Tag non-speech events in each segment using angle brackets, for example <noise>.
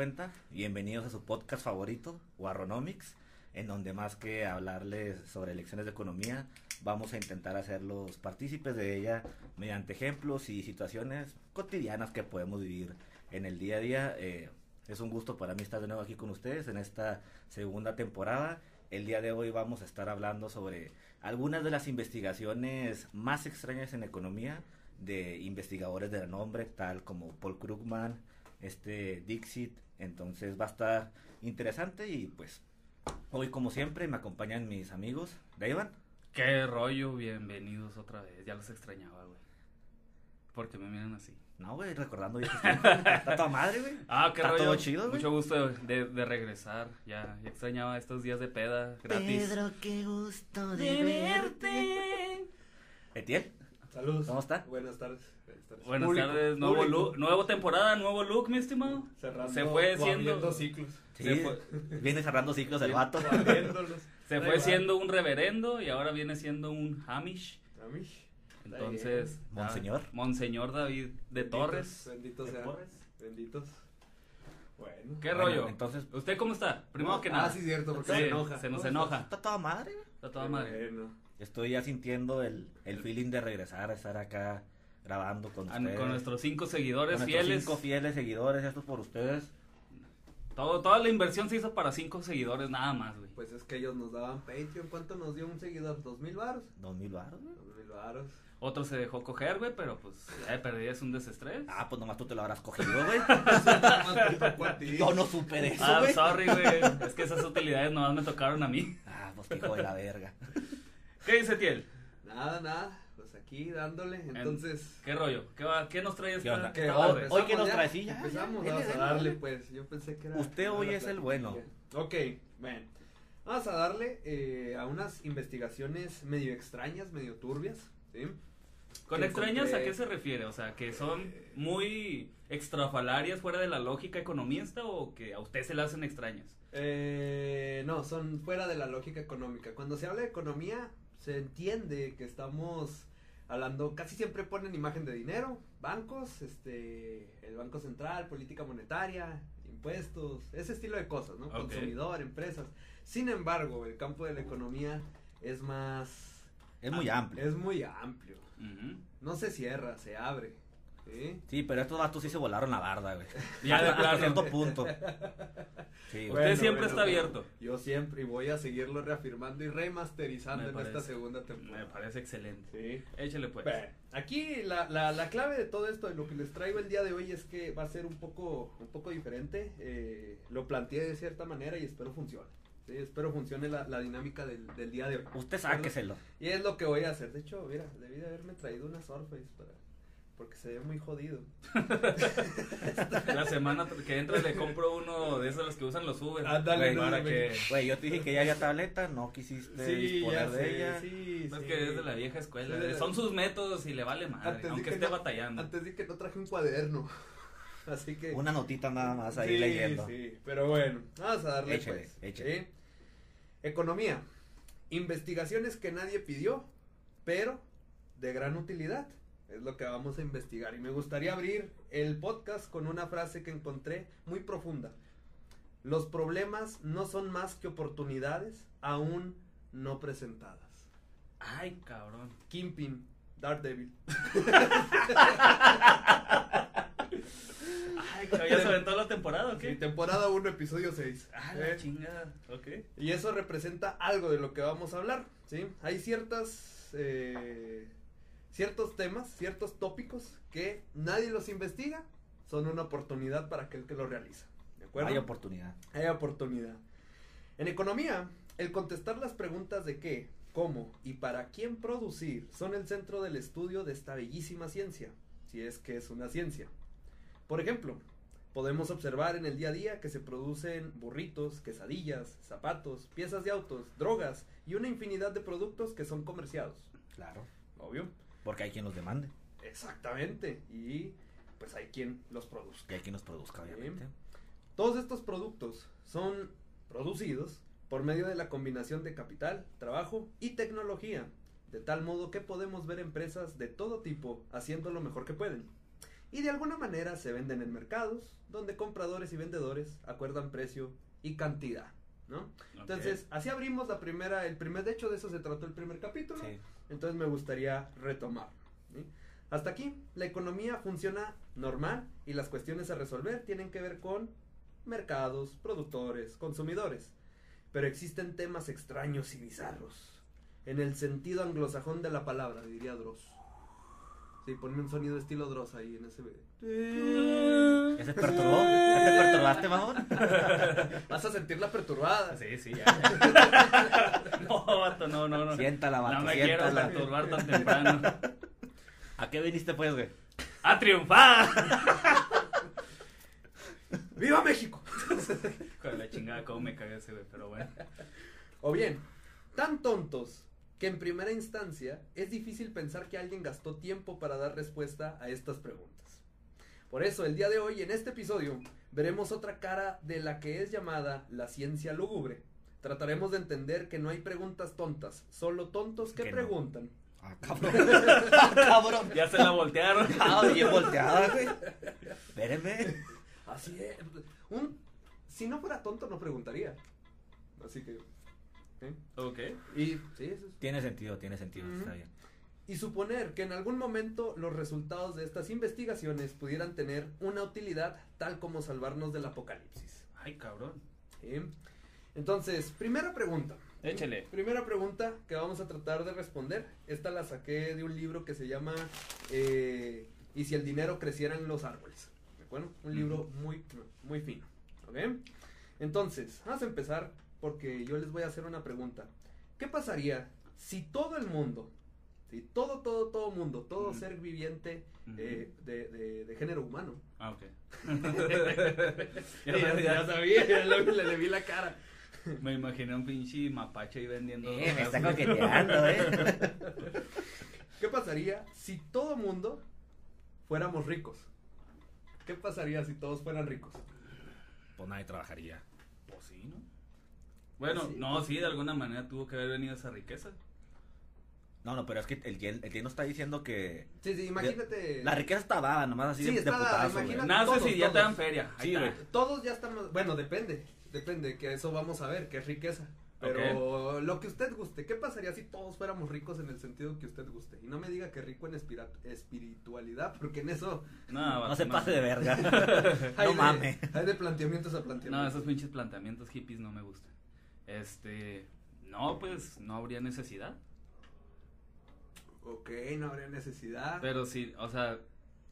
cuenta, bienvenidos a su podcast favorito, Warronomics, en donde más que hablarles sobre lecciones de economía, vamos a intentar hacerlos partícipes de ella mediante ejemplos y situaciones cotidianas que podemos vivir en el día a día. Eh, es un gusto para mí estar de nuevo aquí con ustedes en esta segunda temporada. El día de hoy vamos a estar hablando sobre algunas de las investigaciones más extrañas en economía de investigadores de renombre, tal como Paul Krugman, este Dixit. Entonces va a estar interesante y pues hoy como siempre me acompañan mis amigos. Daivan. Qué rollo, bienvenidos otra vez. Ya los extrañaba, güey. Porque me miran así. No, güey, recordando <laughs> Está toda madre, güey. Ah, qué Está rollo. todo chido, güey. Mucho gusto de, de regresar. Ya, ya extrañaba estos días de peda gratis. Pedro, qué gusto de verte. Etiel, Saludos. ¿Cómo está? Buenas tardes. Buenas tardes. Buenas Público, tardes, nuevo público. look, nuevo temporada, nuevo look, mi estimado. Cerrando Se fue siendo- ciclos. Sí, Se fue, viene cerrando ciclos el vato. <laughs> Se fue siendo un reverendo y ahora viene siendo un Hamish. Amish. Entonces, bien. Monseñor. ah, Monseñor David de Benditos, Torres. Benditos ¿De sean. Torres? Benditos. Bueno. ¿Qué Bueno, rollo? entonces- ¿Usted cómo está? Primero No, que ah, nada. sí, cierto, porque Sí, se enoja. Se nos ¿Cómo enoja. Está toda madre. Está toda madre. Bueno. Estoy ya sintiendo el, el feeling de regresar a estar acá grabando con ustedes. Con nuestros cinco Con seguidores nuestros fieles. cinco fieles seguidores, esto es por ustedes. Todo, toda la inversión se hizo para cinco seguidores nada más, güey. Pues es que ellos nos daban Patreon. ¿Cuánto nos dio un seguidor? ¿Dos mil baros? Dos mil baros, güey. Dos mil baros. Otro se dejó coger, güey, pero pues ya de perdida es un desestrés. Ah, pues nomás tú te lo habrás cogido, güey. <laughs> Yo no supe de eso, Ah, sorry, güey. Es que esas utilidades nomás me tocaron a mí. Ah, pues hijo de la verga. ¿Qué dice Tiel? Nada, nada. Aquí dándole. Entonces. ¿Qué rollo? ¿Qué, va, qué nos traes ¿Qué onda? ¿qué hoy- que nos ya? trae, sí, ya, Empezamos, ya, a darle, pues. Yo pensé que era. Usted hoy es el bueno. Ok, bueno. Vamos a darle eh, a unas investigaciones medio extrañas, medio turbias, ¿sí? ¿Con extrañas a qué se refiere? O sea, que son muy extrafalarias fuera de la lógica economista o que a usted se le hacen extrañas. Eh, no, son fuera de la lógica económica. Cuando se habla de economía, se entiende que estamos hablando, casi siempre ponen imagen de dinero, bancos, este, el Banco Central, política monetaria, impuestos, ese estilo de cosas, ¿no? Consumidor, empresas. Sin embargo, el campo de la economía es más... Es muy amplio. Es muy amplio. No se cierra, se abre. ¿Sí? Sí, pero estos vatos sí se volaron la barda, güey. <laughs> Ya de Hasta- hasta plano. cierto punto. Sí. Usted siempre está abierto. Yo siempre, y voy a seguirlo reafirmando y remasterizando Me en parece- esta segunda Me temporada. parece excelente. Sí. Échale pues. Bueno, aquí la, la, la clave de todo esto, de lo que les traigo el día de hoy es que va a ser un poco, un poco diferente. eh, lo planteé de cierta manera y espero funcione. Sí, espero funcione la, la dinámica del, del día de hoy. Usted sáqueselo. Y es lo que voy a hacer. De hecho, mira, debí de haberme traído una Surface para, porque se ve muy jodido. La semana que entra le compro uno de esos los que usan los Uber. Ándale, no, para no, que... Güey, yo te dije que ya había tableta, no quisiste disponer de ella. sí, Es sí. que es de la vieja escuela. Sí, la- Son sus métodos y le vale madre, Antes aunque que esté no- batallando. Antes di que no traje un cuaderno. <laughs> Así que. Una notita nada más ahí sí, leyendo. Sí, pero bueno, vamos a darle Échale, pues. échale. ¿sí? Economía. Investigaciones que nadie pidió, pero de gran utilidad. Es lo que vamos a investigar. Y me gustaría abrir el podcast con una frase que encontré muy profunda. Los problemas no son más que oportunidades aún no presentadas. Ay, cabrón. Kimpin, Daredevil. <laughs> <laughs> Ay, cabrón, ¿ya se aventó la temporada o Sí, qué? temporada 1, episodio 6. Ah, la chingada. Ok. Y eso representa algo de lo que vamos a hablar, ¿sí? Hay ciertas, eh, ciertos temas, ciertos tópicos que nadie los investiga, son una oportunidad para aquel que lo realiza, ¿de acuerdo? Hay oportunidad. Hay oportunidad. En economía, el contestar las preguntas de qué, cómo y para quién producir son el centro del estudio de esta bellísima ciencia, si es que es una ciencia. Por ejemplo, podemos observar en el día a día que se producen burritos, quesadillas, zapatos, piezas de autos, drogas y una infinidad de productos que son comerciados. Claro. Obvio. Porque hay quien los demande. Exactamente. Y pues hay quien los produzca. Y hay quien los produzca, obviamente. Todos estos productos son producidos por medio de la combinación de capital, trabajo y tecnología, de tal modo que podemos ver empresas de todo tipo haciendo lo mejor que pueden. y de alguna manera se venden en mercados donde compradores y vendedores acuerdan precio y cantidad, ¿no? Entonces, así abrimos la primera, el primer, de hecho de eso se trató el primer capítulo, Sí. Entonces me gustaría retomar. Hasta aquí, la economía funciona normal y las cuestiones a resolver tienen que ver con mercados, productores, consumidores. Pero existen temas extraños y bizarros. En el sentido anglosajón de la palabra, diría Dross. Sí, ponme un sonido estilo Dross ahí en ese video. ¿Ya se perturbó? ¿Ya te perturbaste, mamón? <laughs> Vas a sentirla perturbada. Sí, sí, ya. ya. <laughs> no, vato, no, no, no. Siéntala, vato, No me quiero siéntala. perturbar tan temprano. ¿A qué viniste, pues, güey? ¡A triunfar! ¡Viva México! Con la chingada, cómo me cagué ese, güey, pero bueno. O bien, tan tontos que en primera instancia es difícil pensar que alguien gastó tiempo para dar respuesta a estas preguntas. Por eso, el día de hoy, en este episodio, veremos otra cara de la que es llamada la ciencia lúgubre. Trataremos de entender que no hay preguntas tontas, solo tontos que, Que no. preguntan. Ah, cabrón. <laughs> Ah, cabrón. Ya se la voltearon. Ah, bien volteada, güey. Espérenme. Así es. Un, si no fuera tonto, no preguntaría. Así que. ¿Eh? Ok. Y, sí, eso es- Tiene sentido, tiene sentido, está bien. y suponer que en algún momento los resultados de estas investigaciones pudieran tener una utilidad tal como salvarnos del apocalipsis. Ay, cabrón. ¿sí? Entonces, primera pregunta. Échele. Primera pregunta que vamos a tratar de responder. Esta la saqué de un libro que se llama eh, ¿Y si el dinero creciera en los árboles? ¿De acuerdo? Un libro muy, muy fino. ¿Ok? Entonces, vamos a empezar porque yo les voy a hacer una pregunta. ¿Qué pasaría si todo el mundo, si todo, todo, todo mundo, todo ser viviente eh, de, de- de género humano? Ah, ok. Ya, <laughs> ya- ya sabía, ya le, le vi la cara. Me imaginé un pinche mapache ahí vendiendo. Eh, me está coqueteando, eh. <laughs> ¿Qué pasaría si todo mundo fuéramos ricos? ¿Qué pasaría si todos fueran ricos? Pues nadie trabajaría. ¿No? Bueno, Sí. no, sí, de alguna manera tuvo que haber venido esa riqueza. No, no, pero es que el, el, nos está diciendo que Sí, sí, imagínate. la riqueza está dada, nomás así Sí, de, está de putazo, imagínate. Nada, todos, si ya te todos. dan feria. Ahí Sí, güey. Todos ya estamos. Bueno, depende. Depende, que eso vamos a ver, que es riqueza. Pero lo que usted guste, ¿qué pasaría si todos fuéramos ricos en el sentido que usted guste? Y no me diga que rico en espira- espiritualidad, porque en eso No, No se pase de verga. <laughs> no mames. hay de planteamientos a No, planteamientos. esos pinches planteamientos hippies no me gustan. Este. No, pues no habría necesidad. Ok, no habría necesidad. Pero sí, o sea,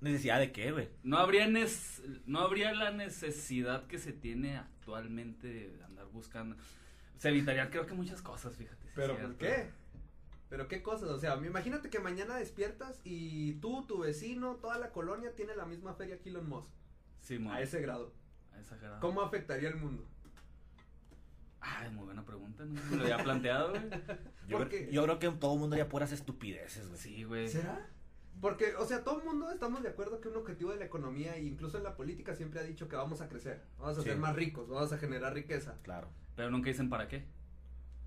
¿Necesidad de qué, güey? no habría, nes- no habría la necesidad que se tiene actualmente de andar buscando. Se evitaría, creo que muchas cosas, fíjate. ¿Pero por qué? ¿Pero qué cosas? O sea, imagínate que mañana despiertas y tú, tu vecino, toda la colonia tiene la misma feria que Elon Musk. Sí, mo- A ese grado. a esa grado. ¿Cómo afectaría el mundo? Ay, muy buena pregunta, no me lo había planteado, güey. Yo, ¿Por creo- qué? yo creo que todo mundo ya puras estupideces, güey. Sí, güey. ¿Será? Porque, o sea, todo el mundo estamos de acuerdo que un objetivo de la economía e incluso en la política siempre ha dicho que vamos a crecer, vamos a Sí. ser más ricos, vamos a generar riqueza. Claro. Pero nunca dicen para qué.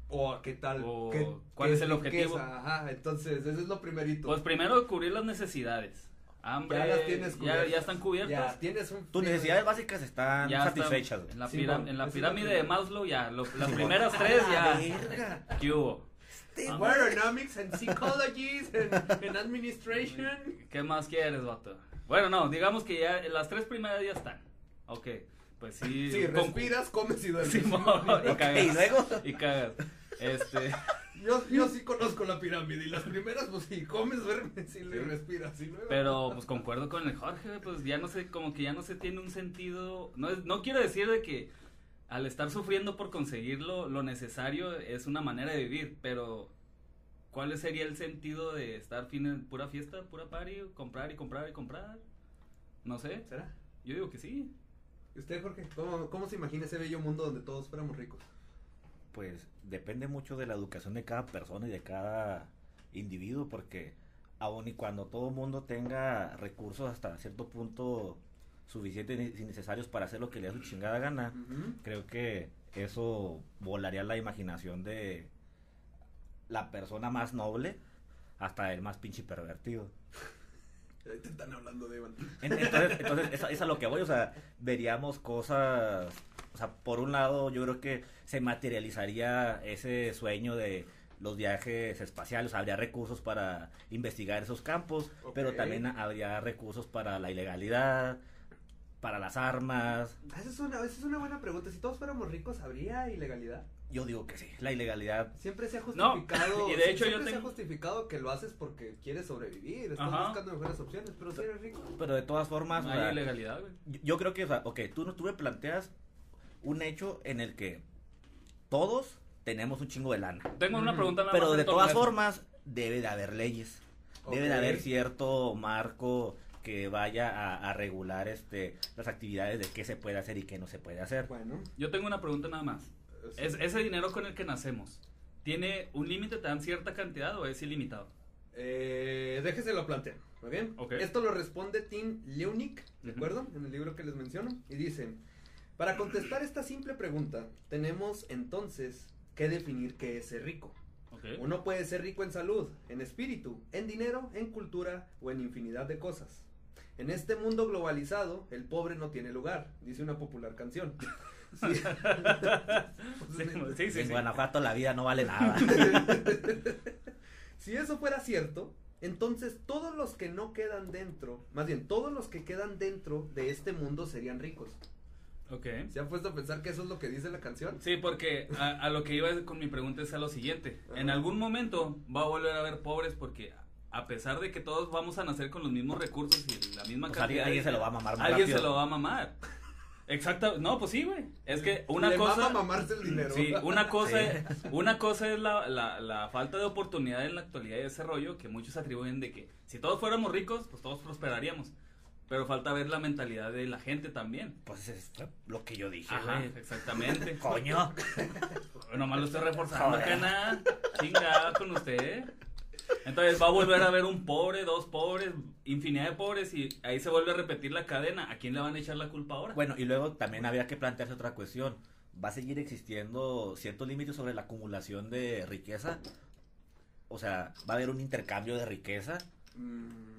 O qué tal, O, ¿Qué- ¿cuál qué es el objetivo? riqueza? Ajá, entonces, eso es lo primerito. Pues primero cubrir las necesidades. Hambre. Ya las tienes ya, cubiertas. ya están cubiertas. ya tienes un Tus necesidades básicas están Ya satisfechas, güey. en la, Sí, en la pirámide de. Maslow ya, lo- las primeras tres ya. verga. ¿Qué hubo? Agronomics and psychology and, and administration. ¿Qué más quieres, vato? Bueno, no, digamos que ya las tres primeras ya están. Ok, pues sí. Sí, con- respiras, comes y duermes. <laughs> Sí, y cagas. y luego. Y cagas. Este, Yo, yo sí conozco la pirámide y las primeras, pues sí, comes, duermes y le respiras. Y luego... pero pues concuerdo con el Jorge, pues ya no sé, como que ya no se tiene un sentido. No, es, no quiero decir de que al estar sufriendo por conseguirlo, lo necesario es una manera de vivir, pero ¿cuál sería el sentido de estar fin en pura fiesta, pura party, comprar y comprar y comprar? No sé, ¿Será? yo digo que sí. ¿Y usted, Jorge? ¿Cómo, ¿Cómo se imagina ese bello mundo donde todos fuéramos ricos? Pues depende mucho de la educación de cada persona y de cada individuo, porque aun y cuando todo el mundo tenga recursos hasta cierto punto suficientes y necesarios para hacer lo que le da su chingada gana, creo que eso volaría la imaginación de la persona más noble hasta el más pinche pervertido. <laughs> Te están hablando de Entonces, entonces es, a- es a lo que voy, o sea, veríamos cosas, o sea, por un lado yo creo que se materializaría ese sueño de los viajes espaciales, habría recursos para investigar esos campos, pero también habría recursos para la ilegalidad, para las armas. Esa es, una, esa es una buena pregunta. Si todos fuéramos ricos, ¿habría ilegalidad? Yo digo que sí, la ilegalidad Siempre se ha No, justificado. <laughs> y de hecho siempre yo se ha tengo- justificado que lo haces porque quieres sobrevivir, estás Ajá. buscando mejores opciones, pero si eres rico. Pero de todas formas, No hay ilegalidad, güey. yo, yo creo que, o sea, ok, tú, no- tú me planteas un hecho en el que todos tenemos un chingo de lana. Tengo una pregunta nada Pero más de todas eso. formas, debe de haber leyes. Debe de haber cierto marco que vaya a, a regular este las actividades de qué se puede hacer y qué no se puede hacer. Bueno, Yo tengo una pregunta nada más. sí. ¿Es, ese dinero con el que nacemos, ¿tiene un límite, te dan cierta cantidad o es ilimitado? Eh, déjese lo plantear, ¿muy bien? Ok. Esto lo responde Tim Leunig, ¿de acuerdo? En el libro que les menciono. Y dice, para contestar esta simple pregunta, tenemos entonces que definir qué es ser rico. Uno puede ser rico en salud, en espíritu, en dinero, en cultura o en infinidad de cosas. En este mundo globalizado, el pobre no tiene lugar, dice una popular canción. <laughs> Sí. <laughs> Sí, sí, sí, en sí. Guanajuato la vida no vale nada. <laughs> Si eso fuera cierto, entonces todos los que no quedan dentro, más bien todos los que quedan dentro de este mundo serían ricos. Ok. ¿Se han puesto a pensar que eso es lo que dice la canción? Sí, porque a, a lo que iba con mi pregunta es a lo siguiente. En algún momento va a volver a haber pobres porque a pesar de que todos vamos a nacer con los mismos recursos y la misma Pues alguien, cantidad... alguien se lo va a mamar más Alguien rápido. se lo va a mamar. Exacto. No, pues sí, güey. Es que una Le cosa... mama mamarse el dinero. Sí, una cosa, Sí. una cosa es la, la, la falta de oportunidad en la actualidad y ese rollo que muchos atribuyen de que si todos fuéramos ricos, pues todos prosperaríamos. Pero falta ver la mentalidad de la gente también. Pues fue lo que yo dije, Ajá, güey. exactamente. <laughs> Coño. <laughs> Nomás lo estoy reforzando, cana. Chingada con usted. Entonces va a volver a haber un pobre, dos pobres, infinidad de pobres y ahí se vuelve a repetir la cadena. ¿A quién le van a echar la culpa ahora? Bueno, y luego también había que plantearse otra cuestión. ¿Va a seguir existiendo ciertos límites sobre la acumulación de riqueza? O sea, ¿va a haber un intercambio de riqueza? Mm,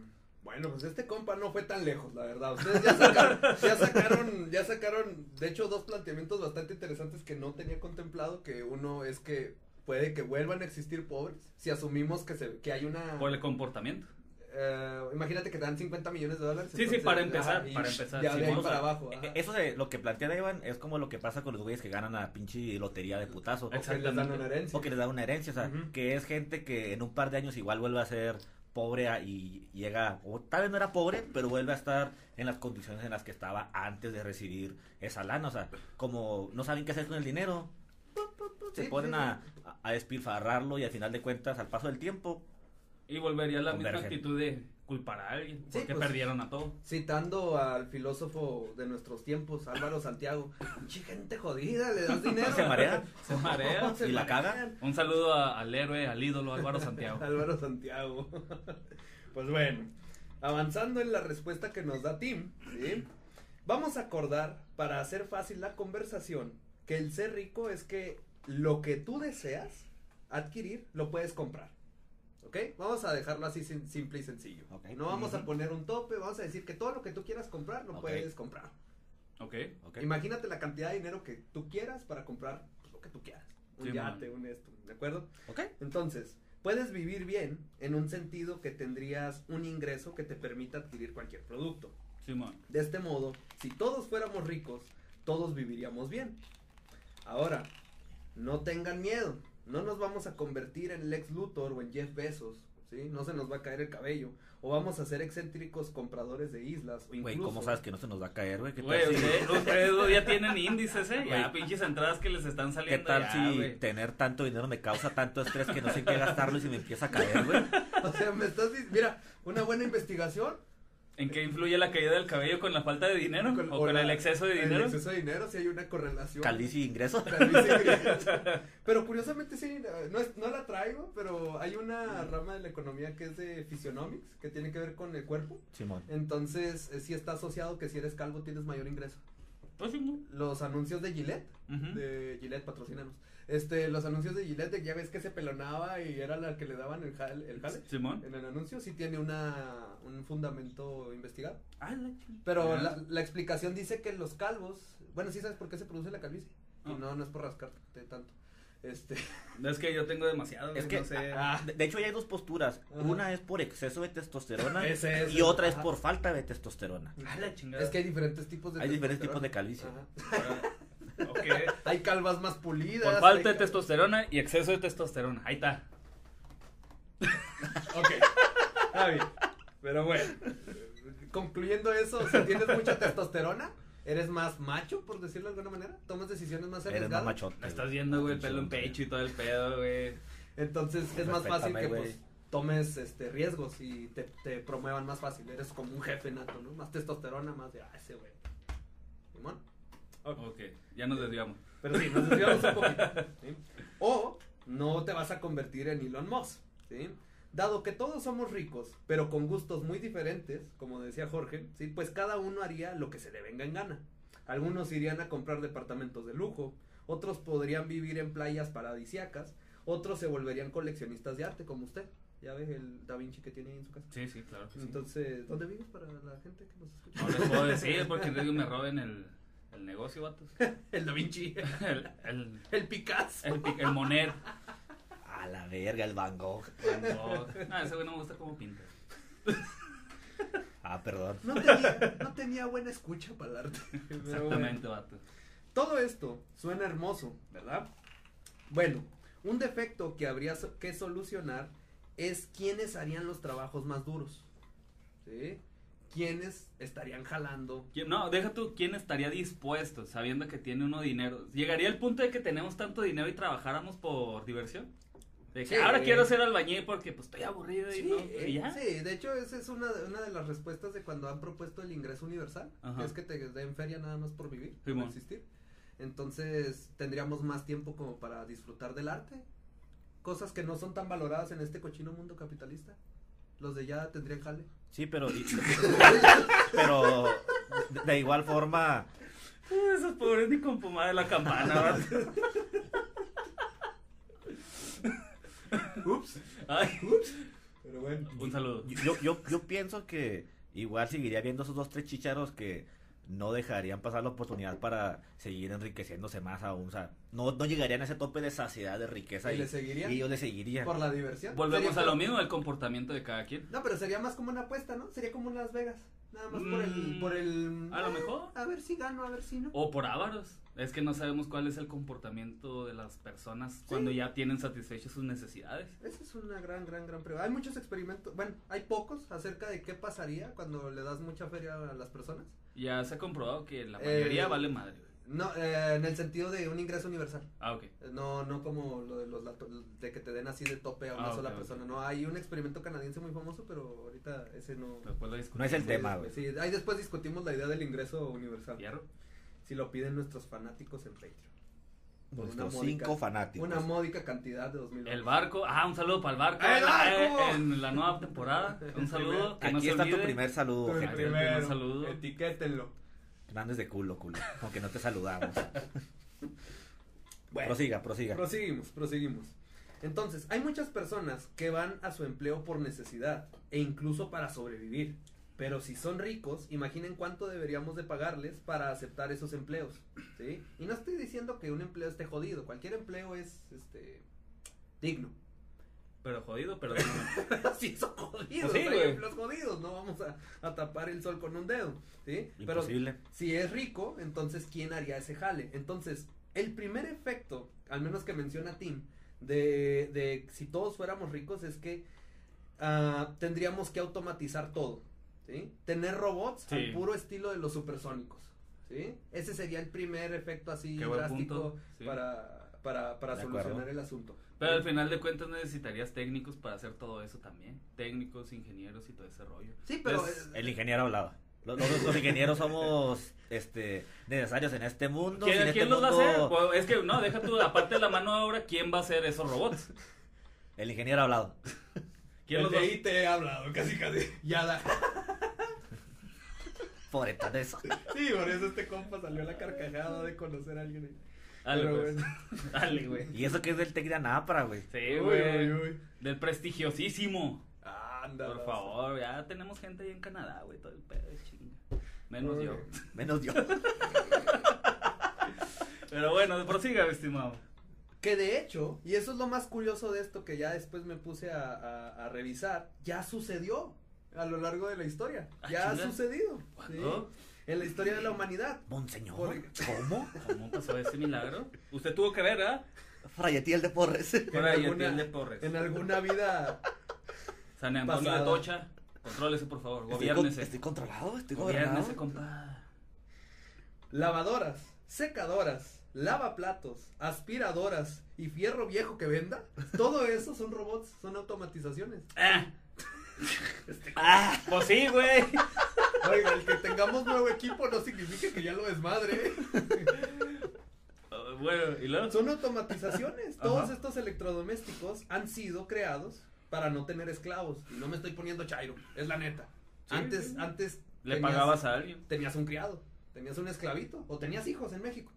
Bueno, pues este compa no fue tan lejos, la verdad. Ustedes ya sacaron, <laughs> ya sacaron, ya sacaron, de hecho, dos planteamientos bastante interesantes que no tenía contemplado, que uno es que puede que vuelvan a existir pobres, si asumimos que se, que hay una... Por el comportamiento. eh, imagínate que te dan 50 millones de dólares. Sí, sí, para empezar, para empezar, Ya sí, de ahí vamos para a- abajo. Eh, ajá. Eso de lo que plantea Evan es como lo que pasa con los güeyes que ganan a pinche lotería de putazo. O que les dan exactamente. una herencia. O que les da una herencia, o sea, que es gente que en un par de años igual vuelve a ser pobre y llega, o tal vez no era pobre, pero vuelve a estar en las condiciones en las que estaba antes de recibir esa lana, o sea, como no saben qué hacer con el dinero, se Sí, ponen sí, a, a despilfarrarlo y al final de cuentas, al paso del tiempo, Y volvería a la misma actitud de culpar a alguien. Sí, Porque pues. perdieron a todo. Citando al filósofo de nuestros tiempos, Álvaro Santiago. Gente jodida, le das dinero. <laughs> Se marea. <laughs> Se marea. <laughs> Se ¿Y la caga? Un saludo a- al héroe, al ídolo Álvaro Santiago. Álvaro Santiago. pues bueno, avanzando en la respuesta que nos da Tim, ¿sí? Vamos a acordar, para hacer fácil la conversación, que el ser rico es que lo que tú deseas adquirir, lo puedes comprar. ¿Ok? Vamos a dejarlo así sim- simple y sencillo. Ok. No vamos a poner un tope, vamos a decir que todo lo que tú quieras comprar, lo puedes comprar. Ok. ¿ok? Imagínate la cantidad de dinero que tú quieras para comprar pues, lo que tú quieras. Un Sí, yate, un esto, ¿de acuerdo? ¿Ok? Entonces, puedes vivir bien en un sentido que tendrías un ingreso que te permita adquirir cualquier producto. Simón. De este modo, si todos fuéramos ricos, todos viviríamos bien. Ahora, no tengan miedo. No nos vamos a convertir en Lex Luthor o en Jeff Bezos, ¿sí? No se nos va a caer el cabello. O vamos a ser excéntricos compradores de islas. O incluso, Güey, ¿cómo sabes que no se nos va a caer, güey? ¿Qué tal Güey, si- ustedes, <laughs> ustedes ya tienen índices, ¿eh? Ya, Güey. pinches entradas que les están ¿Qué saliendo. tal ya, si güey. tener tanto dinero me causa tanto estrés que no sé qué gastarlo y se me empieza a caer, güey? <laughs> O sea, me estás diciendo, mira, una buena investigación ¿En qué influye la caída del cabello con la falta de dinero? ¿O con la- el exceso de dinero? El exceso de dinero, si hay una correlación. Calici y ingreso. Calice ingreso. Pero curiosamente sí, no, es- no la traigo, pero hay una rama de la economía que es de physiognomics, que tiene que ver con el cuerpo. Simón. Entonces, eh, sí está asociado que si eres calvo tienes mayor ingreso. Pues sí, ¿no? Los anuncios de Gillette, de Gillette patrocinanos, Este, los anuncios de Gillette, ya ves que se pelonaba y era la que le daban el jale, el jale. Simón. En el anuncio sí tiene una, un fundamento investigado. Ah, la chingada. Pero Ah. la, la explicación dice que los calvos, bueno, sí sabes por qué se produce la calvicie. Y Ah. no, no es por rascarte tanto. Este, Es que yo tengo demasiado, Es que, no sé. ah, de, de hecho, ya hay dos posturas. Ajá. Una es por exceso de testosterona <laughs> es y otra es por falta de testosterona. Ah, la chingada. es que hay diferentes tipos de Hay diferentes tipos de calvicie. Ajá. Ok. Hay calvas más pulidas. Por falta de testosterona y exceso de testosterona. Ahí está. <laughs> Ok, está bien. Pero bueno, concluyendo eso, si tienes mucha testosterona, eres más macho, por decirlo de alguna manera, tomas decisiones más Eres más arriesgadas. machote. La estás viendo, güey, el pelo en pecho y todo el pedo, güey. Entonces es más fácil que pues tomes este riesgos y te, te promuevan más fácil. Eres como un jefe nato, ¿no? Más testosterona, más de ah, ese güey. Simón. Ok, ya nos desviamos. Pero sí, nos desviamos un poquito. ¿sí? <laughs> O no te vas a convertir en Elon Musk, ¿sí? Dado que todos somos ricos, pero con gustos muy diferentes, como decía Jorge, ¿sí? Pues cada uno haría lo que se le venga en gana. Algunos irían a comprar departamentos de lujo, otros podrían vivir en playas paradisiacas, otros se volverían coleccionistas de arte, como usted. Ya ves el Da Vinci que tiene ahí en su casa. Sí, sí, claro. que sí. Entonces, ¿dónde vives para la gente que nos escucha? No les puedo decir porque en me roben el, el negocio, vatos. <laughs> El Da Vinci, <laughs> El, el, el Picasso. el, el Monet. A la verga, el Van Gogh. Van Gogh. Ah, ese güey no me gusta cómo pinta. Ah, perdón. No tenía, no tenía buena escucha para el arte. Bueno. <laughs> Exactamente, vato. Todo esto suena hermoso, ¿verdad? Bueno, un defecto que habría so- que solucionar es quiénes harían los trabajos más duros. ¿Sí? ¿Quiénes estarían jalando? ¿Quién- No, deja tú, ¿quién estaría dispuesto sabiendo que tiene uno dinero? ¿Llegaría el punto de que tenemos tanto dinero y trabajáramos por diversión? De que Sí. ahora quiero ser albañil porque pues estoy aburrido y Sí, no, y ya. sí, de hecho esa es una, de- una de las respuestas de cuando han propuesto el ingreso universal, Ajá. que es que te den feria nada más por vivir, por Simón. existir. Entonces tendríamos más tiempo como para disfrutar del arte, cosas que no son tan valoradas en este cochino mundo capitalista. Los de ya tendrían jale. Sí, pero. <laughs> pero. de- De igual forma. Esos pobres ni con pomada de la campana. <laughs> Ups. Ay, Pero bueno. un saludo. Yo, yo, yo pienso que igual seguiría viendo esos dos, tres chicharos que no dejarían pasar la oportunidad para seguir enriqueciéndose más aún. O sea, no, no llegarían a ese tope de saciedad de riqueza. ¿Y le seguirían? Y ellos le seguirían. Por la diversión. Volvemos a lo mismo, el comportamiento de cada quien. No, pero sería más como una apuesta, ¿no? Sería como en Las Vegas. Nada más por el, Mm, por el. a lo eh, mejor. A ver si gano, a ver si no. O por ávaros. Es que no sabemos cuál es el comportamiento de las personas cuando ya tienen satisfechas sus necesidades. Esa es una gran, gran, gran pregunta. Hay muchos experimentos, bueno, hay pocos acerca de qué pasaría cuando le das mucha feria a las personas. Ya se ha comprobado que la Eh, mayoría vale madre. güey. No, eh, en el sentido de un ingreso universal. Ah, ok. Eh, No, no como lo de los de que te den así de tope a una Ah, sola persona. No, hay un experimento canadiense muy famoso, pero ahorita ese no. Después lo discutimos. No es el Sí, tema, güey. Sí, ahí después discutimos la idea del ingreso universal. Fierro. Si lo piden nuestros fanáticos en Patreon. Nuestros módica- cinco fanáticos. Una módica cantidad de 2000 El barco. Ah, un saludo para el barco. ¡El barco! Eh, En la nueva temporada. <laughs> Un saludo. Que no Aquí se está tu primer saludo, El primer saludo. Etiquétenlo. Grandes de culo, culo. Aunque no te saludamos. <laughs> Bueno. Prosiga, prosiga. Proseguimos, proseguimos. Entonces, hay muchas personas que van a su empleo por necesidad e incluso para sobrevivir. Pero si son ricos, imaginen cuánto deberíamos de pagarles para aceptar esos empleos, ¿sí? Y no estoy diciendo que un empleo esté jodido, cualquier empleo es, este, digno. Pero jodido, pero <laughs> sí, son jodidos, Pues sí, hay güey. empleos jodidos, no vamos a, a tapar el sol con un dedo, ¿sí? Pero Imposible. si es rico, entonces ¿quién haría ese jale? Entonces, el primer efecto, al menos que menciona Tim, de, de si todos fuéramos ricos es que ah, tendríamos que automatizar todo, ¿sí? Tener robots Sí. al puro estilo de los supersónicos, ¿sí? Ese sería el primer efecto así drástico sí. para, para, para solucionar acuerdo. el asunto. Pero al final de cuentas necesitarías técnicos para hacer todo eso también. Técnicos, ingenieros y todo ese rollo. Sí, pero... Entonces, eh, El ingeniero hablaba. Los, los- los ingenieros somos <laughs> este necesarios en este mundo. ¿Quién, este quién los va a hacer? Pues, es que no, deja tú, aparte de la mano de obra, ¿quién va a hacer esos robots? El ingeniero ha hablado. ¿Quién el los va a de IT he hablado, casi casi. Ya da. Por eso. <laughs> Sí, por eso este compa salió a la carcajada de conocer a alguien. Dale, Pero pues. bueno. <laughs> Dale, güey. Y eso que es del Tec de Anapra, güey. Sí, güey. uy, uy. Del prestigiosísimo. Anda, Por favor, ya tenemos gente ahí en Canadá, güey, todo el pedo, chinga. Menos Uy. yo. <laughs> Menos yo. Pero bueno, prosiga, estimado. Que de hecho, y eso es lo más curioso de esto que ya después me puse a, a- a revisar, ya sucedió a lo largo de la historia. Ah, ya ha sucedido. sí, ¿Cuándo? en la historia de la humanidad. Monseñor. Por- ¿Cómo? ¿Cómo pasó ese milagro? Usted tuvo que ver, ¿ah? Frayetiel de Porres. <laughs> Alguna- atiende Porres. En alguna vida San Antonio pasada. de Tocha, contrólese, por favor, Estoy, con- gobiernese. estoy controlado, estoy Gobiernese, compa. lavadoras, secadoras, lavaplatos, aspiradoras y fierro viejo que venda, todo eso son robots, son automatizaciones. Ah, ¡Ah! pues sí, güey. Oiga, el que tengamos nuevo equipo no significa que ya lo desmadre. Ah, bueno, ¿y luego? Son automatizaciones. Todos Ajá. estos electrodomésticos han sido creados para no tener esclavos. Y no me estoy poniendo chairo, es la neta. Sí, antes, sí. antes Le tenías- pagabas a alguien. tenías un criado, tenías un esclavito o tenías hijos en México.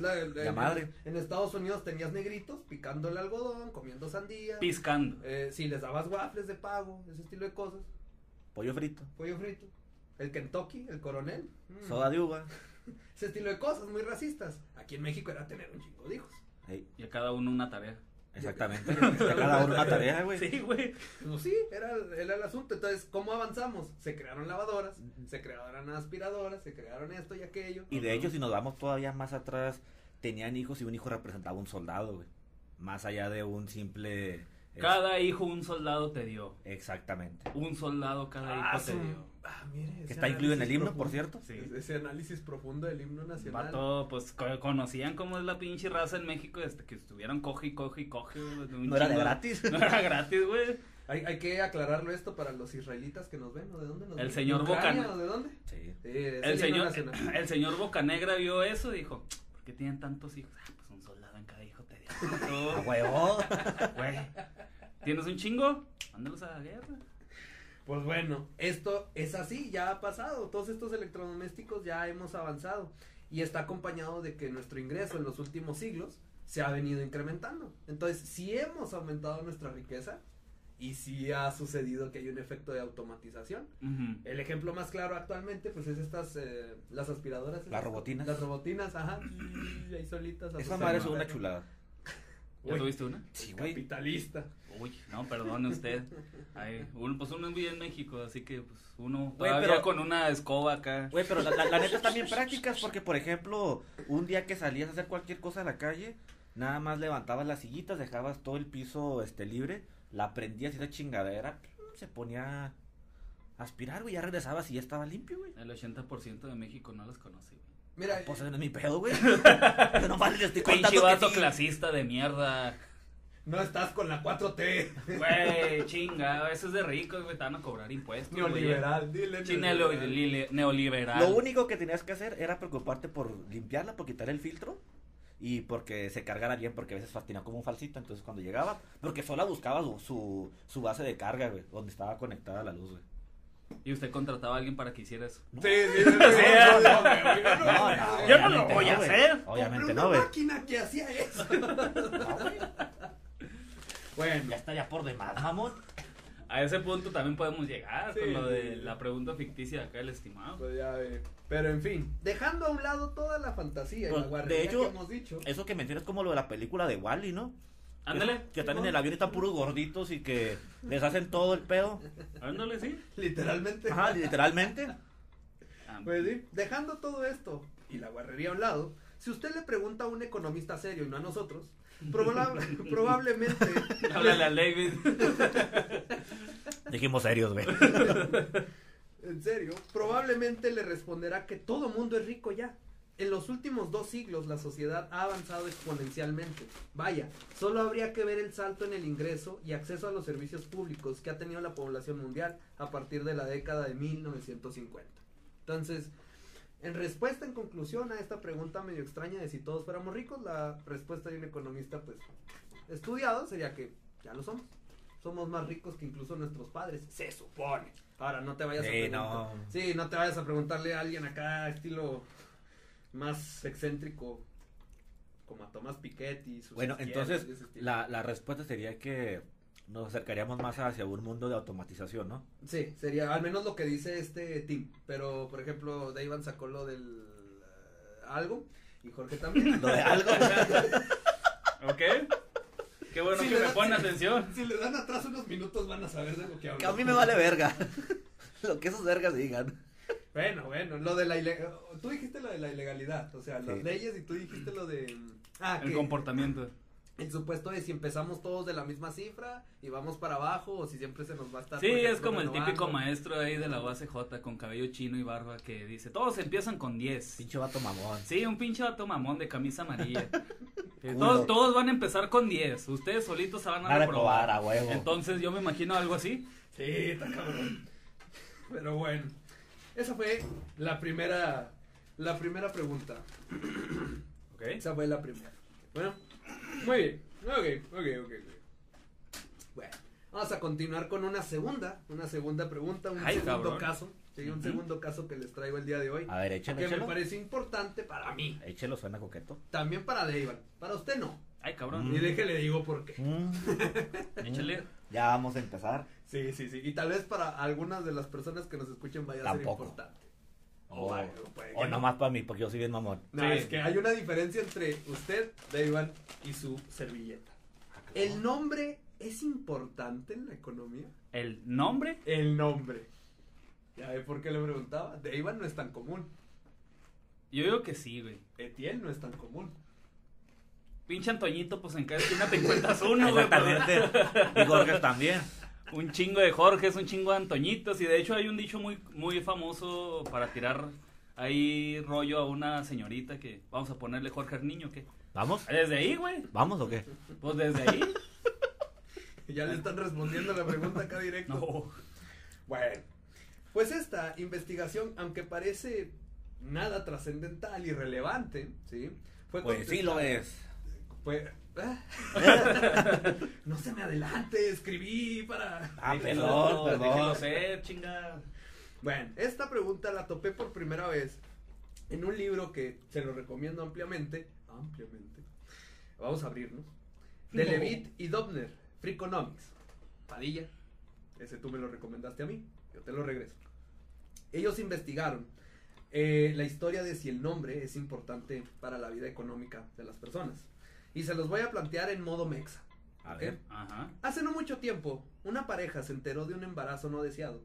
La- <laughs> madre. En Estados Unidos tenías negritos picando el algodón, comiendo sandía. Piscando. Eh, si les dabas waffles de pago, ese estilo de cosas. Pollo frito. Pollo frito. El Kentucky, el coronel. mm, Soda de uva. <laughs> Ese estilo de cosas muy racistas. Aquí en México era tener un chingo de hijos. Y a cada uno una tarea. Exactamente. <laughs> A cada uno una tarea, güey. Sí, güey. Pues sí, era, era el asunto. Entonces, ¿cómo avanzamos? Se crearon lavadoras, se crearon aspiradoras, se crearon esto y aquello. Y de hecho, si nos vamos todavía más atrás, tenían hijos y un hijo representaba un soldado, güey. Más allá de un simple. Es- Cada hijo un soldado te dio. Exactamente. Un soldado cada hijo Ah, te dio. ah, mire, Que está incluido en el himno, por cierto. Sí. Ese análisis profundo del himno nacional. Vato, pues co- conocían cómo es la pinche raza en México desde que estuvieron coge y coge y coge. un No era de gratis. <laughs> No era gratis, güey. Hay, hay que aclararlo esto para los israelitas que nos ven, ¿o de dónde nos El ven? señor ¿De Ucrania Bocan- o de dónde? Sí. Sí, es El señor, nacional. <laughs> el señor Bocanegra vio eso y dijo, ¿por qué tienen tantos hijos? Ah, pues un soldado en cada hijo te dio. <laughs> Huevo. Güey, ¿tienes un chingo? Mándalos a la guerra. Pues bueno, esto es así, ya ha pasado. Todos estos electrodomésticos ya hemos avanzado. Y está acompañado de que nuestro ingreso en los últimos siglos se ha venido incrementando. Entonces, si hemos aumentado nuestra riqueza y si ha sucedido que hay un efecto de automatización. El ejemplo más claro actualmente, pues es estas, eh, las aspiradoras. Las robotinas. Las robotinas, ajá. Y ahí solitas. Esa madre es una chulada. ¿Ya Uy, tuviste una? Sí, güey. Capitalista. Uy, no, perdone usted. Ay, uno, pues uno vive en México, así que pues uno Güey, todavía pero- con una escoba acá. Güey, pero la, la- la neta están bien prácticas porque, por ejemplo, un día que salías a hacer cualquier cosa a la calle, nada más levantabas las sillitas, dejabas todo el piso este libre, la prendías y esa chingadera se ponía a aspirar, güey, ya regresabas y ya estaba limpio, güey. El 80% de México no las conoce, güey. Mira, Pues no es mi pedo, güey. <laughs> Yo nomás le estoy Pinche contando que vato sí. clasista de mierda. no estás con la 4T. Güey, chinga, eso es de ricos, güey, te van a cobrar impuestos. güey. Neoliberal, dile. Sí, neoliberal. Lo único que tenías que hacer era preocuparte por limpiarla, por quitar el filtro y porque se cargara bien, porque a veces fascinaba como un falsito. Entonces, cuando llegaba, porque sola buscaba su, su, su base de carga, güey, donde estaba conectada la luz, güey. Y usted contrataba a alguien para que hiciera eso. Sí, sí, sí. <laughs> no, no, güey, yo no, lo voy a hacer. Obviamente no, una güey. máquina que hacía eso. <laughs> Bueno, Ya estaría por demás, mamón. A ese punto también podemos llegar Sí, con lo de sí. la pregunta ficticia de acá, el estimado. pues ya ve. Pero en fin, dejando a un lado toda la fantasía y Pues, la guarrería de hecho, que hemos dicho. Eso que mencionas como lo de la película de Wally, ¿no? Ándale. Que están en el avión y están puros gorditos y que les hacen todo el pedo. Ándale, sí. Literalmente. Ajá, literalmente. Ah, Pues sí, dejando todo esto y la guarrería a un lado, si usted le pregunta a un economista serio y no a nosotros, probable- <laughs> probablemente Háblale al David. Dijimos serios, güey. En serio, probablemente le responderá que todo mundo es rico ya. En los últimos dos siglos la sociedad ha avanzado exponencialmente. Vaya, solo habría que ver el salto en el ingreso y acceso a los servicios públicos que ha tenido la población mundial a partir de la década de 1950. Entonces, en respuesta, en conclusión a esta pregunta medio extraña de si todos fuéramos ricos, la respuesta de un economista, pues, estudiado sería que ya lo somos. Somos más ricos que incluso nuestros padres, se supone. Ahora, no te vayas a preguntar. no. Sí, no te vayas a preguntarle a alguien acá, estilo más excéntrico. como a Tomás Piketty. sus Bueno, entonces la, la respuesta sería que nos acercaríamos más hacia un mundo de automatización, ¿no? Sí, sería al menos lo que dice este team. Pero, por ejemplo, Dayvan sacó lo del eh, algo y Jorge también. <laughs> Lo de algo. <laughs> ¿Ok? Qué bueno que me da- ponen atención. si le dan atrás unos minutos van a saber de lo que hablo. Que a mí me vale <laughs> verga. Lo que esos vergas digan. Bueno, bueno, lo de la ilegalidad. Tú dijiste lo de la ilegalidad, o sea, las leyes y tú dijiste lo de. Ah, El que comportamiento. el supuesto de si empezamos todos de la misma cifra y vamos para abajo o si siempre se nos va a estar. Sí, es como el típico maestro ahí de la UACJ con cabello chino y barba que dice, todos empiezan con 10. Pinche vato mamón. Sí, un pinche vato mamón de camisa amarilla. <laughs> Todos, todos van a empezar con 10. Ustedes solitos se van a de reprobar. probar, a huevo. Entonces yo me imagino algo así. Sí, está cabrón. Pero bueno, esa fue la primera. La primera pregunta. Ok. Esa fue la primera. Bueno, muy bien. Ok, ok, ok. ok. Bueno, vamos a continuar con una segunda. Una segunda pregunta, un Ay, segundo cabrón. caso. Sí, un segundo caso que les traigo el día de hoy. A ver, échelo, que me parece importante para mí. Échelo, suena coqueto. También para Deivan. Para usted no. Ay, cabrón. Mm. Y déjele digo por qué. <laughs> Échale. Ya vamos a empezar. Sí, sí, sí. Y tal vez para algunas de las personas que nos escuchen vaya a Tampoco. ser importante. O, puede que o no. nomás para mí, porque yo soy bien mamón. No, Sí. es que hay una diferencia entre usted, Deivan, y su servilleta. ¿El nombre es importante en la economía? El nombre. El nombre. ¿Ya ve por qué le preguntaba? Deivan no es tan común. Yo digo que sí, güey. Etienne no es tan común. Pinche Antoñito, pues en cada esquina te encuentras uno, <laughs> güey. Exactamente. Y Jorge también. Un chingo de Jorges, un chingo de Antoñitos. Y de hecho hay un dicho muy, muy famoso para tirar ahí rollo a una señorita que vamos a ponerle Jorge al niño, ¿qué? ¿Vamos? Desde ahí, güey. ¿Vamos o qué? Pues desde ahí. <laughs> Ya le están respondiendo la pregunta acá directo. No. Bueno, pues esta investigación, aunque parece nada trascendental y relevante, ¿sí? Fue Pues sí lo es. Ah. <laughs> no se me adelante, escribí para... Ah, perdón, perdón. ser, chinga. Bueno, esta pregunta la topé por primera vez en un libro que se lo recomiendo ampliamente. Ampliamente. Vamos a abrirnos. De No. Levitt y Dobner, Freakonomics. Padilla, ese tú me lo recomendaste a mí, yo te lo regreso. Ellos investigaron eh, la historia de si el nombre es importante para la vida económica de las personas. Y se los voy a plantear en modo mexa. A ver. Ajá. Hace no mucho tiempo, una pareja se enteró de un embarazo no deseado.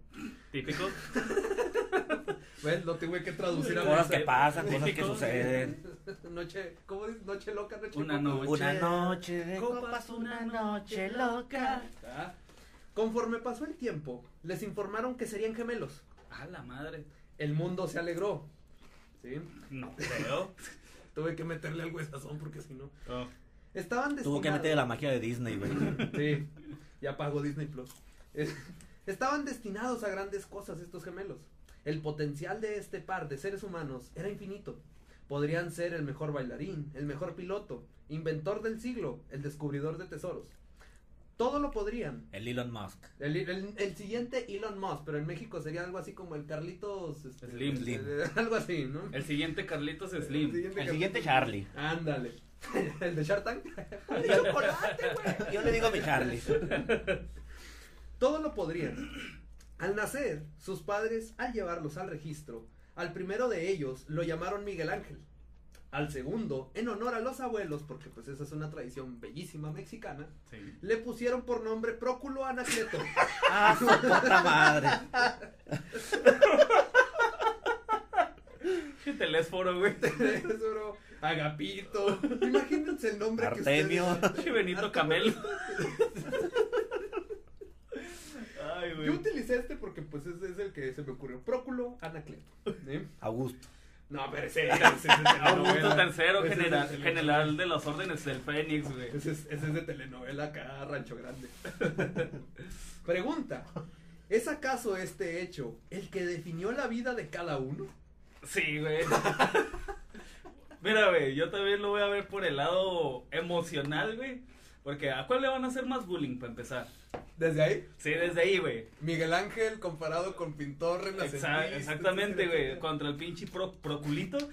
Típico. <laughs> ¿Ves? Lo tuve que traducir a Cosas que pasan, cosas que suceden. <laughs> Noche, ¿cómo dices? Noche loca, noche Una noche. Una noche de Copas, copas, una noche loca. Ah. Conforme pasó el tiempo, les informaron que serían gemelos. A la madre. El mundo se alegró. ¿Sí? No creo. <laughs> Tuve que meterle algo de sazón porque si no. Oh. Estaban destinados. Tuvo que meter la magia de Disney, güey. Sí, ya pagó Disney Plus. Eh, Estaban destinados a grandes cosas estos gemelos. El potencial de este par de seres humanos era infinito. Podrían ser el mejor bailarín, el mejor piloto, inventor del siglo, el descubridor de tesoros. Todo lo podrían. El Elon Musk. El, el- el siguiente Elon Musk, pero en México sería algo así como el Carlitos este, Slim. Slim. eh, <laughs> algo así, ¿no? El siguiente Carlitos El Slim. siguiente El Carlitos- siguiente Charlie. Ándale. <laughs> el de Shark Tank. <laughs> El chocolate, güey. Yo le digo a mi Charlie. Todo lo podrían. Al nacer, sus padres, al llevarlos al registro, al primero de ellos lo llamaron Miguel Ángel. Al segundo, en honor a los abuelos, porque pues esa es una tradición bellísima mexicana, Sí. le pusieron por nombre Próculo Anacleto. <laughs> Ah, su puta madre. <laughs> Qué telésforo, güey. Bro. Agapito. Imagínense el nombre Artemio. que ustedes... Benito Camelo. <laughs> Ay, Yo güey. utilicé este porque pues ese es el que se me ocurrió. Próculo Anacleto. ¿eh? Augusto. No, pero ese, ese es de <laughs> telenovela. Tercero, Ese es de general, telenovela. general de las órdenes del Fénix, güey. Ese es, ese es de telenovela acá, Rancho Grande. <laughs> Pregunta. ¿Es acaso este hecho el que definió la vida de cada uno? Sí, güey. <laughs> Mira, güey, yo también lo voy a ver por el lado emocional, güey. Porque ¿a cuál le van a hacer más bullying para empezar? Desde ahí, Sí, desde ahí, güey. Miguel Ángel comparado con pintor renacentista. exactamente, etcétera, güey. Contra el pinche pro- proculito. <laughs>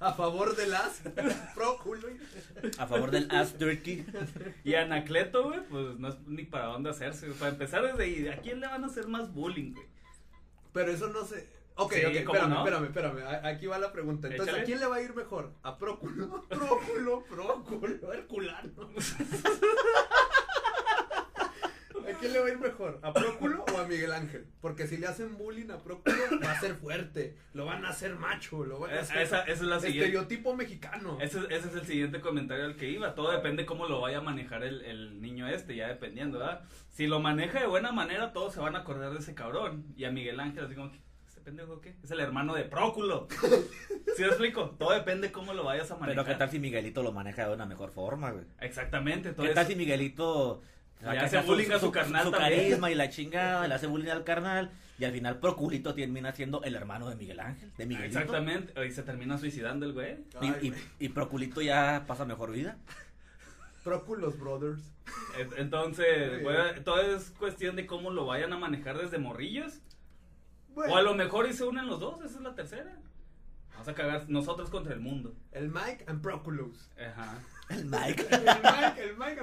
A favor del as, <laughs> próculo. A favor del ass dirty. Y Anacleto, güey, pues no es ni para dónde hacerse. Para empezar desde ahí, ¿a quién le van a hacer más bullying, güey? Pero eso no se. Ok, Sí, ok, ¿cómo espérame, no? espérame, espérame. Aquí va la pregunta. Entonces, Échale. ¿a quién le va a ir mejor? ¿A Próculo? <laughs> Próculo, Próculo, Herculano. ¿A quién le va a ir mejor? ¿A Próculo o a Miguel Ángel? Porque si le hacen bullying a Próculo, va a ser fuerte. Lo van a hacer macho. Lo van a Esa, hacer. esa es la siguiente. Estereotipo mexicano. Ese, ese es el siguiente comentario al que iba. Todo depende cómo lo vaya a manejar el, el niño este, ya dependiendo, ¿verdad? Si lo maneja de buena manera, todos se van a acordar de ese cabrón. Y a Miguel Ángel, así como que, ¿este pendejo qué? Es el hermano de Próculo. <laughs> ¿Sí me explico? Todo depende cómo lo vayas a manejar. Pero qué tal si Miguelito lo maneja de una mejor forma, güey. Exactamente. ¿Qué Entonces, tal si Miguelito Le hace bullying a su carnal su también? carisma y la chingada, le hace bullying al carnal y al final Proculito termina siendo el hermano de Miguel Ángel, de Miguelito. Exactamente. Y se termina suicidando el güey. Y, Ay, y, güey. y Proculito ya pasa mejor vida. Próculos Brothers. En- Entonces, bien. todo es cuestión de cómo lo vayan a manejar desde morrillos. Bueno, O a lo mejor y se unen los dos, esa es la tercera. Vamos a cagar nosotros contra el mundo. el Mike and Próculos. Ajá. El Mike. El Mike, el Mike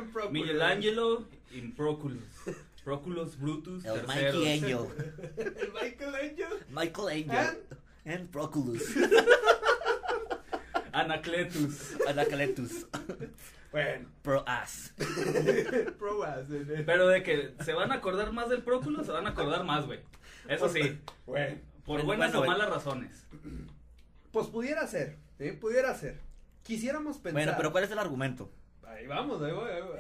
and Ángelo y Proculus. Proculus Brutus El. Mikey Angel. <laughs> El Michael Angel. Michael Angel. And Proculus. <laughs> Anacletus. Anacletus. Bueno, Pro ass. <laughs> probas. eh, Pero de que se van a acordar más del Proculus, se van a acordar más, güey. Eso sí, <laughs> Bueno, por buenas bueno, o malas razones. pues pudiera ser, ¿eh? Pudiera ser. Quisiéramos pensar. Bueno, pero ¿cuál es el argumento? Ahí vamos, ahí voy, ahí voy.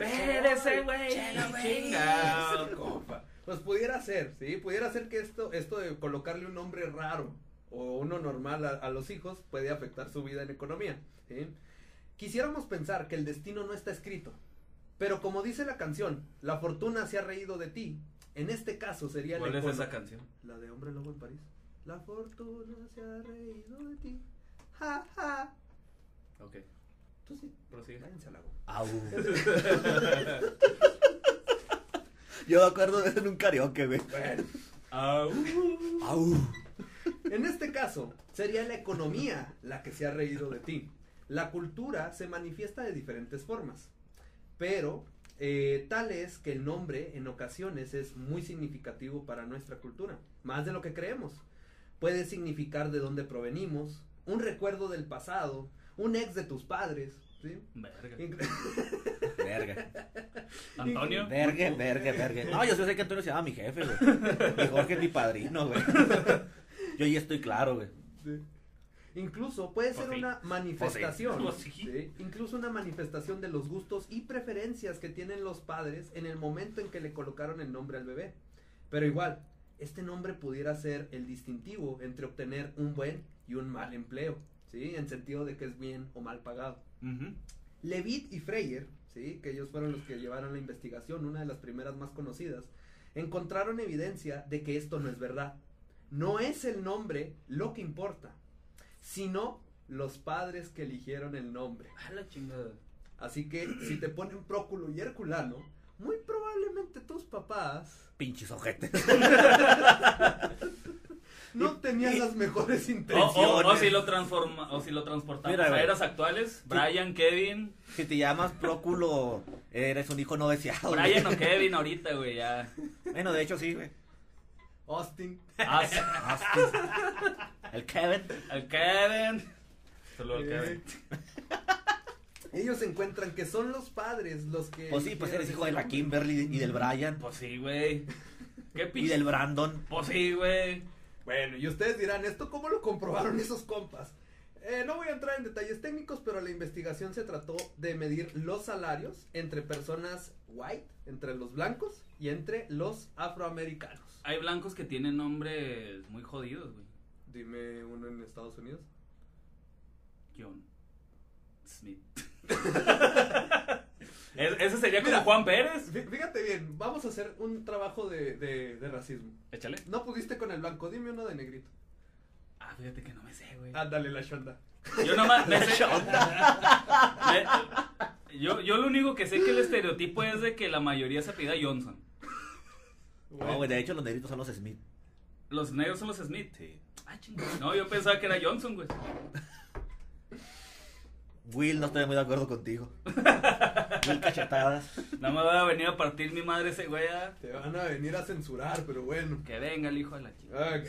Espérese, güey. Compa. Pues pudiera ser, ¿sí? Pudiera ser que esto, esto de colocarle un nombre raro o uno normal a, a los hijos puede afectar su vida en economía, ¿sí? Quisiéramos pensar que el destino no está escrito, pero como dice la canción, la fortuna se ha reído de ti. En este caso sería ¿Cuál la es econo- esa canción? La de Hombre Lobo en París. La fortuna se ha reído de ti. Ja, ja. Ok, Tú sí, prosigue. váyanse al agua. Au. <laughs> Yo me acuerdo de eso en un karaoke, güey. Bueno. Au. Au. En este caso, sería la economía la que se ha reído de ti. La cultura se manifiesta de diferentes formas, pero eh, tal es que el nombre en ocasiones es muy significativo para nuestra cultura, más de lo que creemos. Puede significar de dónde provenimos, un recuerdo del pasado, un ex de tus padres, ¿sí? Verga. Verga. <laughs> Antonio. Verga, verga, verga. No, yo sé que Antonio se llama mi jefe, güey. Y Jorge es mi padrino, güey. Yo ya estoy claro, güey. Sí. Incluso puede ser una manifestación, Pues <laughs> sí. ¿sí? incluso una manifestación de los gustos y preferencias que tienen los padres en el momento en que le colocaron el nombre al bebé. Pero igual, este nombre pudiera ser el distintivo entre obtener un buen y un mal empleo, ¿sí? En sentido de que es bien o mal pagado. Levitt y Freyer, ¿sí? que ellos fueron los que llevaron la investigación, una de las primeras más conocidas, encontraron evidencia de que esto no es verdad. No es el nombre lo que importa, sino los padres que eligieron el nombre. A la chingada. Así que si te ponen Próculo y Herculano, muy probablemente tus papás Pinches ojetes. <laughs> no tenían las mejores intenciones. o- o si lo transforma, o si lo transportamos Mira, a eras actuales, Brian, Kevin, Si te llamas Próculo, eres un hijo no deseado. güey. Brian o <laughs> Kevin ahorita, güey, ya. Bueno, de hecho sí, güey. Austin. Haz- El Kevin. al Kevin. Solo al Kevin. <laughs> Ellos encuentran que son los padres los que... Pues sí, pues eres hijo de la. Kimberly y del Brian. Pues sí, güey. ¿Qué Y del Brandon. Pues sí, güey. Bueno, y ustedes dirán, ¿esto cómo lo comprobaron esos compas? Eh, no voy a entrar en detalles técnicos, pero la investigación se trató de medir los salarios entre personas white, entre los blancos y entre los afroamericanos. Hay blancos que tienen nombres muy jodidos, güey. Dime uno en Estados Unidos. John Smith. <laughs> Es- ese sería como Mira. Juan Pérez. Fí- Fíjate bien, vamos a hacer un trabajo de, de- de racismo. Échale. No pudiste con el blanco, dime uno de negrito. Ah, fíjate que no me sé, güey. Ándale, la shonda. Yo nomás <laughs> me sé. Me- yo, yo lo único que sé que el estereotipo es de que la mayoría se pida Johnson. No, güey, de hecho los negritos son los Smith. Los negros son los Smith. Sí. Ah, chingada. No, yo pensaba que era Johnson, güey. <laughs> Will, no estoy muy de acuerdo contigo. <laughs> Will cachetadas. No me va a venir a partir mi madre ese güey. ah. Te van a venir a censurar, pero bueno. Que venga el hijo de la chica.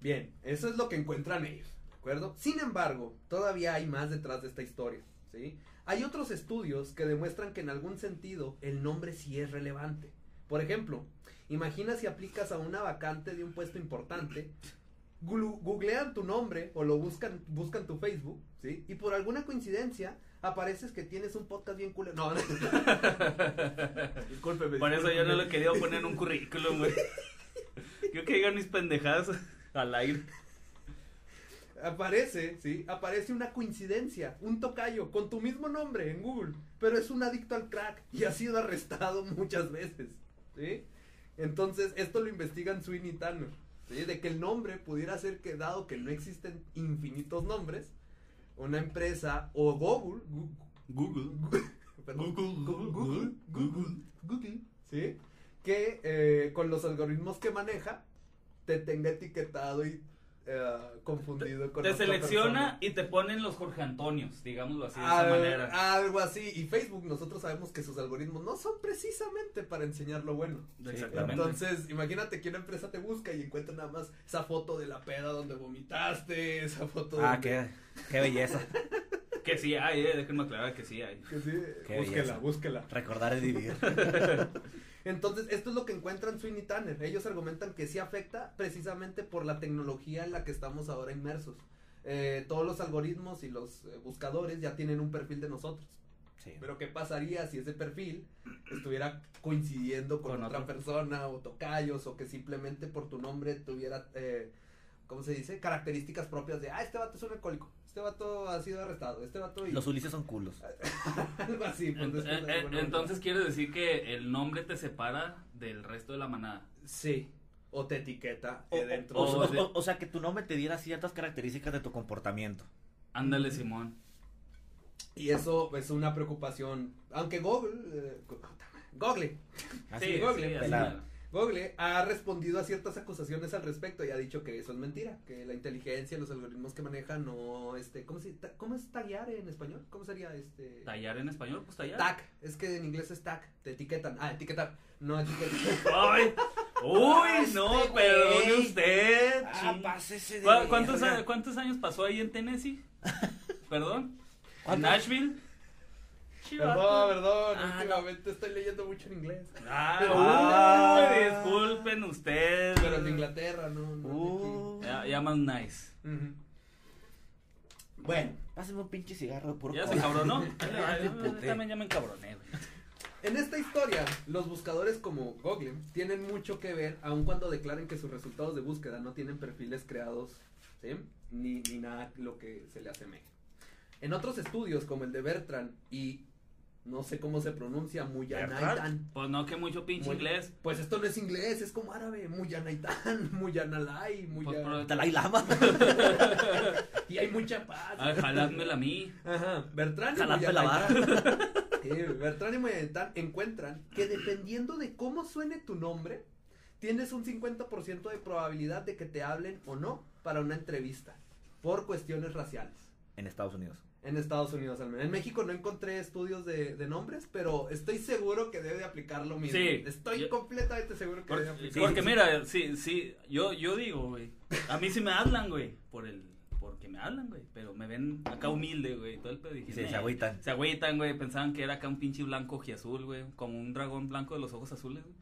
Bien, eso es lo que encuentran ellos, ¿de acuerdo? Sin embargo, todavía hay más detrás de esta historia, ¿sí? Hay otros estudios que demuestran que en algún sentido el nombre sí es relevante. Por ejemplo, imagina si aplicas a una vacante de un puesto importante, googlean tu nombre o lo buscan, buscan tu Facebook, ¿sí? Y por alguna coincidencia apareces que tienes un podcast bien culero. No, no. <laughs> Discúlpeme. Por eso yo no lo quería poner en un currículum, güey. <laughs> Yo que digan mis pendejadas al aire. Aparece, sí, aparece una coincidencia, un tocayo con tu mismo nombre en Google, pero es un adicto al crack y ha sido arrestado muchas veces, ¿sí? Entonces, esto lo investigan Sweeney Tanner, ¿sí? De que el nombre pudiera ser que dado que no existen infinitos nombres, una empresa o Google, Google. <laughs> perdón, Google, Gu- Google, Google, Google, ¿sí? Que eh, con los algoritmos que maneja, te tenga etiquetado y eh, confundido con Te selecciona persona. y te ponen los Jorge Antonios, digámoslo así, de Al- esa manera. Algo así. Y Facebook, nosotros sabemos que sus algoritmos no son precisamente para enseñar lo bueno. Exactamente. Entonces, imagínate que una empresa te busca y encuentra nada más esa foto de la peda donde vomitaste, esa foto Ah, donde- qué, qué belleza. <laughs> Que sí hay, eh, déjenme aclarar que sí hay. que sí, Qué búsquela, belleza. búsquela. Recordar es vivir. <laughs> Entonces, esto es lo que encuentran Sweeney Tanner. Ellos argumentan que sí afecta precisamente por la tecnología en la que estamos ahora inmersos. Eh, todos los algoritmos y los eh, buscadores ya tienen un perfil de nosotros. Sí. Pero ¿qué pasaría si ese perfil estuviera coincidiendo con, Con otra otro. persona o tocayos o que simplemente por tu nombre tuviera, eh, ¿cómo se dice? Características propias de, ah, este vato es un alcohólico, este vato ha sido arrestado, este vato... y- Los Ulises son culos. <laughs> Algo así. de eh, eh, alguna manera. entonces quiere decir que el nombre te separa del resto de la manada. Sí, o te etiqueta O, eh, dentro o- de- o- o- o sea, que tu nombre te diera ciertas características de tu comportamiento. Ándale, Simón. Y eso es una preocupación. Aunque Google. eh, Google. Así Sí. Google, sí, así. Google ha respondido a ciertas acusaciones al respecto y ha dicho que eso es mentira, que la inteligencia, los algoritmos que maneja no, este, ¿cómo, se, ta- ¿cómo es taguear en español? ¿Cómo sería este? Tallar en español, pues tallar. Tag, es que en inglés es tag, te etiquetan, ah, etiquetar, no etiquetan. <laughs> Ay, uy, no, Este perdone usted. Ah, pásese de ¿Cu- ¿Cuántos, ¿Cuántos años pasó ahí en Tennessee? <laughs> Perdón. ¿En. Nashville? Perdón, perdón, Ah, últimamente estoy leyendo mucho en inglés. Ah, Ah. disculpen ustedes. Pero en Inglaterra, no, no. de Uh. Ya, ya más nice. Bueno, Pásame un pinche cigarro de puro Ya se cola. cabronó. Ay, Yo puté. también ya me encabroné, güey. En esta historia, los buscadores como Google tienen mucho que ver, aun cuando declaren que sus resultados de búsqueda no tienen perfiles creados, ¿sí? ni, ni nada lo que se le asemeje. En otros estudios, como el de Bertrand y no sé cómo se pronuncia, Muyanaitan. Pues no, que mucho pinche Muy- inglés. Pues esto no es inglés, es como árabe, Muyanaitan, <laughs> Muyanalai, Pues, Muya... pero- Dalai Lama. <laughs> y hay mucha paz. Ah, jaládmela a mí. Ajá, Bertrand y Jaladme la Muyanaitan. Sí, <laughs> Bertrand y Muyanaitan encuentran que dependiendo de cómo suene tu nombre, tienes un 50% de probabilidad de que te hablen o no para una entrevista por cuestiones raciales. En Estados Unidos. En Estados Unidos al menos. En México no encontré estudios de, de nombres, pero estoy seguro que debe de aplicar lo mismo. Sí, Estoy yo- completamente seguro que debe aplicar. porque mira, sí, sí, yo, yo digo, güey. A mí sí me hablan, güey. Por el, porque me hablan, güey. Pero me ven acá humilde, güey. Todo el pedo. Dije, Y se, agüitan. Se agüitan, güey. Pensaban que era acá un pinche blanco ojiazul, güey. Como un dragón blanco de los ojos azules, güey.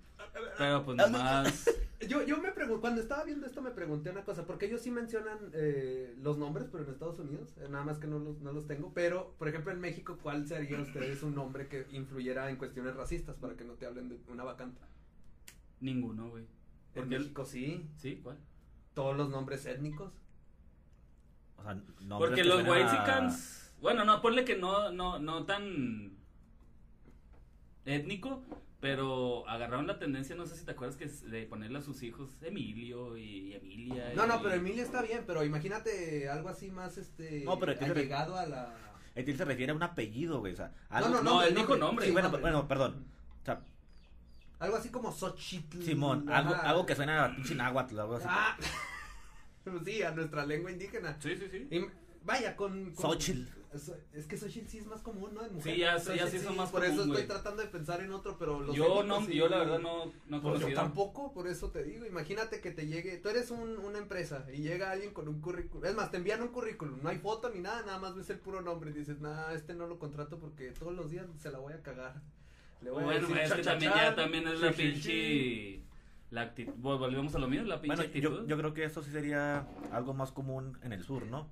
Pero pues nomás. Yo, yo me pregunto, cuando estaba viendo esto me pregunté una cosa, porque ellos sí mencionan eh, los nombres, pero en Estados Unidos, eh, nada más que no los, no los tengo, pero por ejemplo en México, ¿cuál sería ustedes un nombre que influyera en cuestiones racistas para que no te hablen de una vacante? Ninguno, güey. En México sí, ¿Sí? ¿Cuál? todos los nombres étnicos. O sea, Porque que los suenan a- Whitexicans. Bueno, no, ponle que no, no, no tan étnico, pero agarraron la tendencia, no sé si te acuerdas, que es de ponerle a sus hijos Emilio y Emilia. No, no, pero Emilia está bien, pero imagínate algo así más este No, pero allegado a la Él se refiere a un apellido, güey. O sea, No, algo- no, no, nombre, él dijo nombre. Sí, bueno, nombre. bueno, perdón. O sea, Algo así como Xochitl. Simón, algo, algo que suena a pinche náhuatl, algo así. Ah, <laughs> sí, a nuestra lengua indígena. Sí, sí, sí. Y vaya, con... con Xochitl. es- que Xochitl sí es más común, ¿no? En Sí, mujer. ya- sí, ya Xochitl sí son más Por común, eso estoy tratando de pensar en otro, pero los Yo no, sí- yo la verdad no, no yo conocido. tampoco, por eso te digo, imagínate que te llegue, tú eres un, una empresa y llega alguien con un currículum, es más, te envían un currículum, no hay foto ni nada, nada más ves el puro nombre y dices, nah, este no lo contrato porque todos los días se la voy a cagar. Le voy a Bueno, decir es que también cha-cha-chan, ya también es la pinche la actitud, volvemos a lo mismo, la pinche Bueno, actitud. yo, yo creo que eso sí sería algo más común en el sur, ¿no?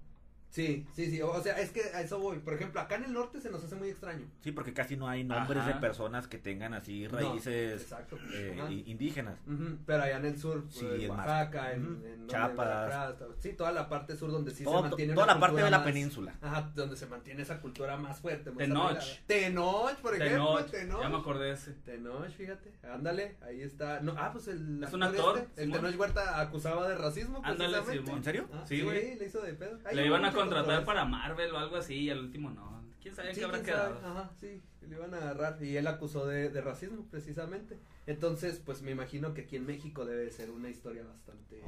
Sí, sí, sí, o sea, es que a eso voy, por ejemplo, acá en el norte se nos hace muy extraño. Sí, porque casi no hay nombres Ajá. de personas que tengan así No, raíces exacto. eh, indígenas. Ujú, Pero allá en el sur, Sí, en es más- Oaxaca, en, Ujú. en donde Chiapas. Veracruz, sí, toda la parte sur donde sí Todo- se mantiene toda una la parte de la más- península. Ajá, donde se mantiene esa cultura más fuerte. más Tenoch. arraigada. Tenoch, por ejemplo, Tenoch, Tenoch. ya me acordé de ese. Tenoch, fíjate, ándale, ahí está. No, ah, pues el Es un actor, este, el. Tenoch Huerta acusaba de racismo, Ándale. ¿En serio? Ah, Sí, sí, güey. le hizo de pedo. Ahí Le iban a contratar controversia. para Marvel o algo así y al último no. ¿Quién sabe Sí, qué habrá sabe, quedado? Ajá, sí, le iban a agarrar y él acusó de, de racismo precisamente. Entonces, pues me imagino que aquí en México debe ser una historia bastante...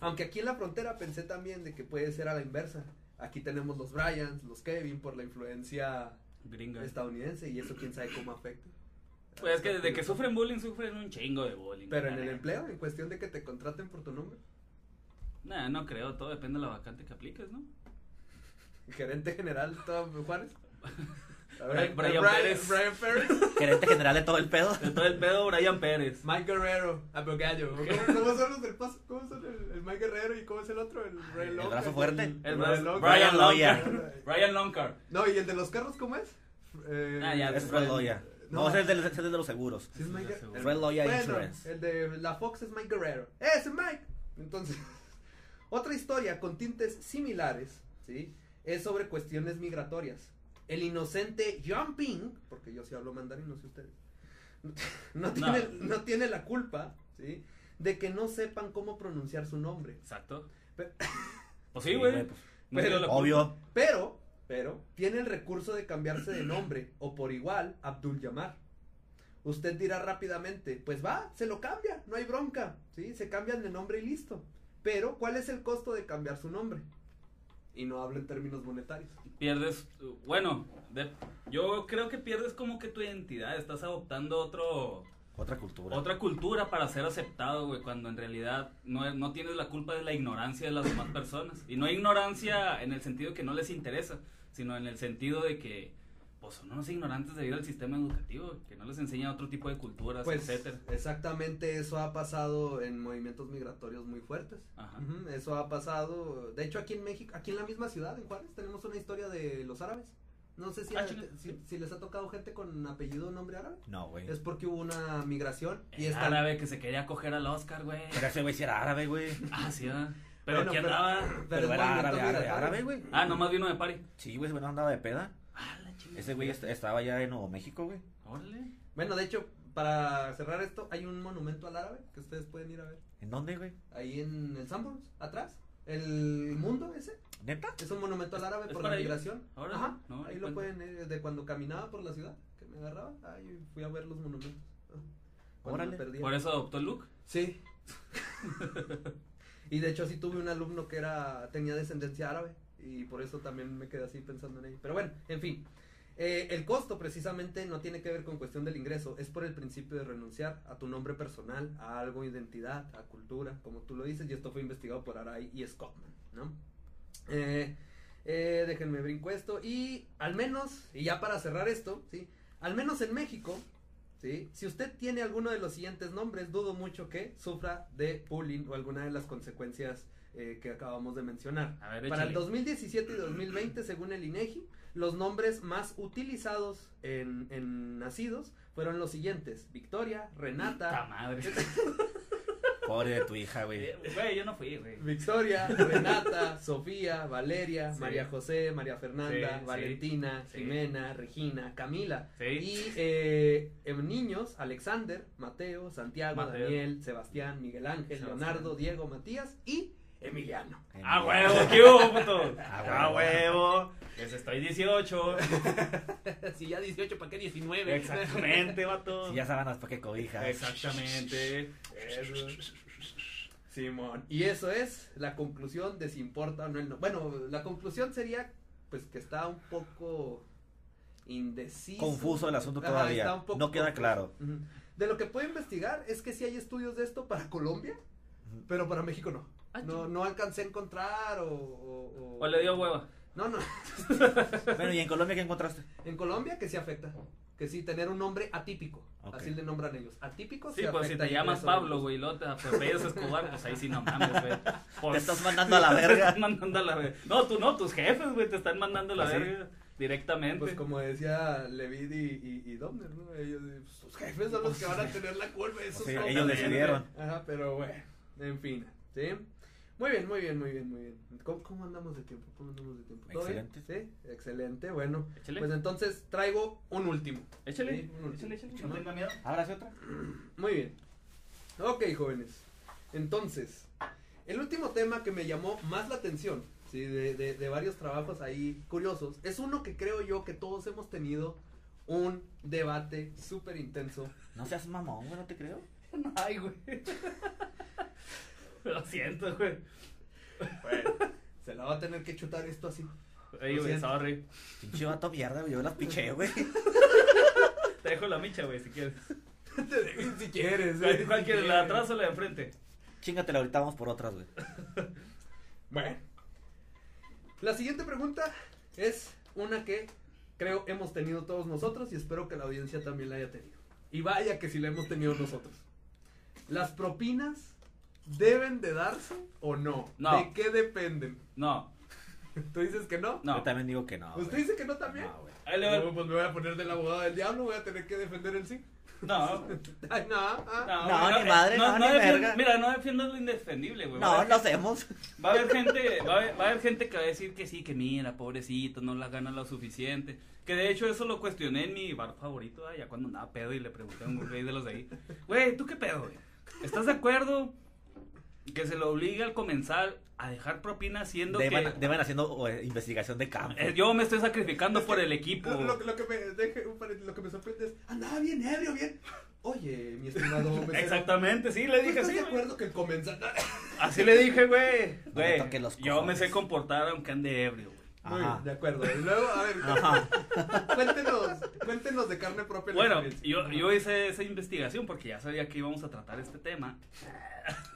Aunque aquí en la frontera pensé también de que puede ser a la inversa. Aquí tenemos los Bryans, los Kevin por la influencia Gringa. estadounidense y eso quién sabe cómo afecta. Pues es que desde que sufren bullying, sufren un chingo de bullying. Pero en el empleo, en cuestión de que te contraten por tu nombre. Nah, no creo, todo depende de la vacante que apliques, ¿no? <laughs> Gerente general, todo Juárez. <laughs> Brian- Brian Brian Pérez. Brian Pérez. <laughs> Gerente general de todo el pedo. De todo el pedo, Brian Pérez. Mike Guerrero, abogado. ¿Cómo, cómo son los del paso? ¿Cómo son el, el Mike Guerrero y cómo es el otro? El, Ray el Lonca, brazo fuerte. El, El Ray brazo-. Brian Loya. Brian Loncar. No, ¿y el de los carros cómo es? Eh, Ah, ya, Es Fred Loya. No, ese es el de, de los seguros. Sí, es Mike Sí, Guerrero. sí, Fred Loya Bueno, Insurance. el de la Fox es Mike Guerrero. ¡Ese Mike! Entonces, otra historia con tintes similares, ¿sí? Es sobre cuestiones migratorias. El inocente John Ping, porque yo sí hablo mandarín, no sé ustedes, <laughs> no tiene, no tiene la culpa, ¿sí? De que no sepan cómo pronunciar su nombre. Exacto. Pe- <laughs> Pues sí, güey. pues, No Pero- obvio. Pero, pero, tiene el recurso de cambiarse de nombre, o por igual, Abdul Yamar. Usted dirá rápidamente, pues va, se lo cambia, no hay bronca, ¿sí? Se cambian de nombre y listo. Pero, ¿cuál es el costo de cambiar su nombre? Y no hablo en términos monetarios. Pierdes, bueno, de- yo creo que pierdes como que tu identidad. Estás adoptando otro, Otra cultura. otra cultura para ser aceptado, güey, cuando en realidad no, no tienes la culpa de la ignorancia de las demás personas. Y no ignorancia en el sentido que no les interesa, sino en el sentido de que, son unos ignorantes debido al sistema educativo, que no les enseña otro tipo de culturas, Pues, etcétera. exactamente eso ha pasado en movimientos migratorios muy fuertes. Ajá. Eso ha pasado, de hecho aquí en México, aquí en la misma ciudad, en Juárez, tenemos una historia de los árabes. No sé si, Ah, si, si les ha tocado gente con apellido o nombre árabe. No, güey. Es porque hubo una migración y El está árabe que se quería coger al Oscar, güey. Pero ese güey sí era árabe, güey. Ah, sí, ¿verdad? <laughs> Pero Bueno, pero- andaba. Pero, es era árabe, árabe, güey. Ah, nomás vino de pari. Sí, güey, ese güey no andaba de peda. Chingada. Ese güey est- estaba ya en Nuevo México, güey. Órale. Bueno, de hecho, para cerrar esto, hay un monumento al árabe que ustedes pueden ir a ver. ¿En dónde, güey? Ahí en el Sanborns, atrás. El mundo ese. ¿Neta? Es un monumento al árabe ¿Es por la migración. Órale, Ajá. no, ahí lo cuenta. pueden, eh, de cuando caminaba por la ciudad, que me agarraba, ahí fui a ver los monumentos. Órale. perdía. Por eso adoptó el look. Sí. y de hecho sí tuve un alumno que era tenía descendencia árabe y por eso también me quedé así pensando en ello. Pero bueno, en fin. Eh, el costo precisamente no tiene que ver con cuestión del ingreso, es por el principio de renunciar a tu nombre personal, a algo, identidad, a cultura, como tú lo dices, y esto fue investigado por Aray y Scottman, ¿no? Eh, eh, déjenme brinco esto, y al menos, y ya para cerrar esto, ¿sí? Al menos en México, ¿sí? Si usted tiene alguno de los siguientes nombres, dudo mucho que sufra de bullying o alguna de las consecuencias eh, que acabamos de mencionar. Ver, Para el échale. 2017 y 2020, según el INEGI, los nombres más utilizados en, en nacidos fueron los siguientes: Victoria, ¡Ta Renata, madre! <laughs> Pobre de tu hija, güey. Eh, Güey, yo no fui, güey. Victoria, <laughs> Renata, Sofía, Valeria, Sí. María José, María Fernanda, Sí, Valentina, sí. Jimena, Regina, Camila. Sí. Y eh, en niños, Alexander, Mateo, Santiago, Mateo. Daniel, Sebastián, Miguel Ángel, Sebastián. Leonardo, Diego, Matías y Emiliano. ¡Ah, huevo! ¿Qué hubo, puto? Ah, ¡Ah, huevo! Pues estoy 18. <laughs> si ya 18, ¿para qué 19? Exactamente, vato. Si ya sábanas para que cobija. Exactamente. Simón. Y eso es la conclusión de si importa o no el no. Bueno, la conclusión sería pues que está un poco indeciso. Confuso el asunto Ajá, todavía. está un poco No queda confuso. claro. De lo que puedo investigar es que sí hay estudios de esto para Colombia, pero para México no. Ah, No, no alcancé a encontrar o... O, O le dio hueva. No, no. <laughs> Bueno, ¿y en Colombia qué encontraste? En Colombia que sí afecta. Que sí, tener un nombre atípico. Así le nombran ellos. Atípico Sí, pues si te llamas Pablo, güey, luego te apellidas Escobar, pues ahí sí no mames, güey. Pues, <laughs> Te estás <laughs> mandando a la te verga. estás mandando a la verga. No, tú no, tus jefes, güey, te están mandando a la ¿Ah, sí? verga directamente. Pues como decía Levid y, y, y Domner, ¿no? Ellos, eh, pues, sus jefes son los que van a tener la culpa. Esos Sí, son ellos decidieron. Ajá, pero bueno, en fin, ¿sí? Muy bien, muy bien, muy bien, muy bien. ¿Cómo, cómo andamos de tiempo? ¿Cómo andamos de tiempo? Excelente. Sí, excelente, bueno. Échale. Pues entonces traigo un último. échale, Sí, un último. échale, échale, no tenga miedo. ¿Ahora sí otra? Muy bien. Ok, jóvenes. Entonces, el último tema que me llamó más la atención, ¿sí? de, de, de varios trabajos ahí curiosos, es uno que creo yo que todos hemos tenido un debate súper intenso. No seas mamón, güey, no te creo. <laughs> Ay, güey. <laughs> <laughs> Lo siento, güey. Se la va a tener que chutar esto así. Ey, güey, sorry. Pinche vato mierda, güey, yo las piché, güey. Te dejo la micha, güey, si quieres. Te dejo si quieres. ¿Cuál, eh, cuál si quieres, la de atrás o la de enfrente? Chingatela, ahorita vamos por otras, güey. Bueno. La siguiente pregunta es una que creo hemos tenido todos nosotros y espero que la audiencia también la haya tenido. Y vaya que si la hemos tenido nosotros. ¿Las propinas deben de darse o no? No. ¿De qué dependen? No, ¿Tú dices que no? no. Yo también digo que no. ¿Usted güey. dice que no también? No, güey. Ahí le va. No, pues me voy a poner del abogado del diablo, voy a tener que defender el sí. No. <laughs> Ay, no. ah. No, ni madre, no, ni defiendo- verga. Mira, no defiendas lo indefendible, güey. No, no hacemos. Va a haber gente, va a haber, va a haber gente que va a decir que sí, que mira, pobrecito, no la gana lo suficiente. Que de hecho eso lo cuestioné en mi bar favorito, ah, ya cuando andaba pedo y le pregunté a un güey de los de ahí, güey, ¿tú qué pedo, güey? ¿Estás de acuerdo que se lo obliga al comensal a dejar propina siendo Deben, que deben haciendo eh, investigación de campo. eh, yo me estoy sacrificando por el equipo? Lo, que me, deje lo que me sorprende es, andaba bien ebrio, bien. Oye, mi estimado <laughs> mesero, Exactamente, sí, le ¿tú dije así. acuerdo que el comensal... <laughs> Así le dije, güey. No me Güey, yo me sé comportar aunque ande ebrio, güey. Muy Ajá. bien, de acuerdo. Y luego, a ver, Ajá. <laughs> cuéntenos, cuéntenos de carne propia. Bueno, yo, yo hice esa investigación porque ya sabía que íbamos a tratar este tema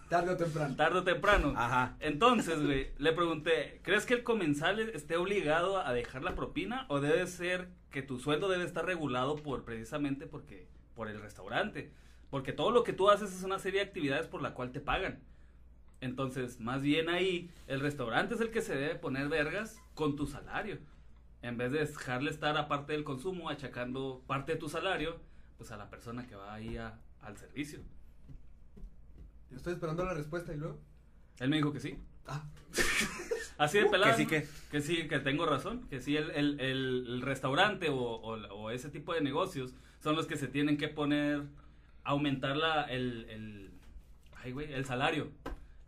Tarde o temprano. tarde o temprano. Ajá. Entonces, güey, le pregunté, ¿crees que el comensal esté obligado a dejar la propina o debe ser que tu sueldo debe estar regulado por precisamente porque por el restaurante? Porque todo lo que tú haces es una serie de actividades por la cual te pagan. Entonces, más bien ahí, el restaurante es el que se debe poner vergas con tu salario. En vez de dejarle estar aparte del consumo, achacando parte de tu salario, pues a la persona que va ahí a- al servicio. Yo estoy esperando la respuesta y luego. Él me dijo que sí. Ah, <laughs> Así de pelado. Que sí, que- Que sí, que tengo razón. Que sí, el, el, el- el restaurante o, o- o ese tipo de negocios son los que se tienen que poner, aumentar la, el, el, ay, güey, el salario.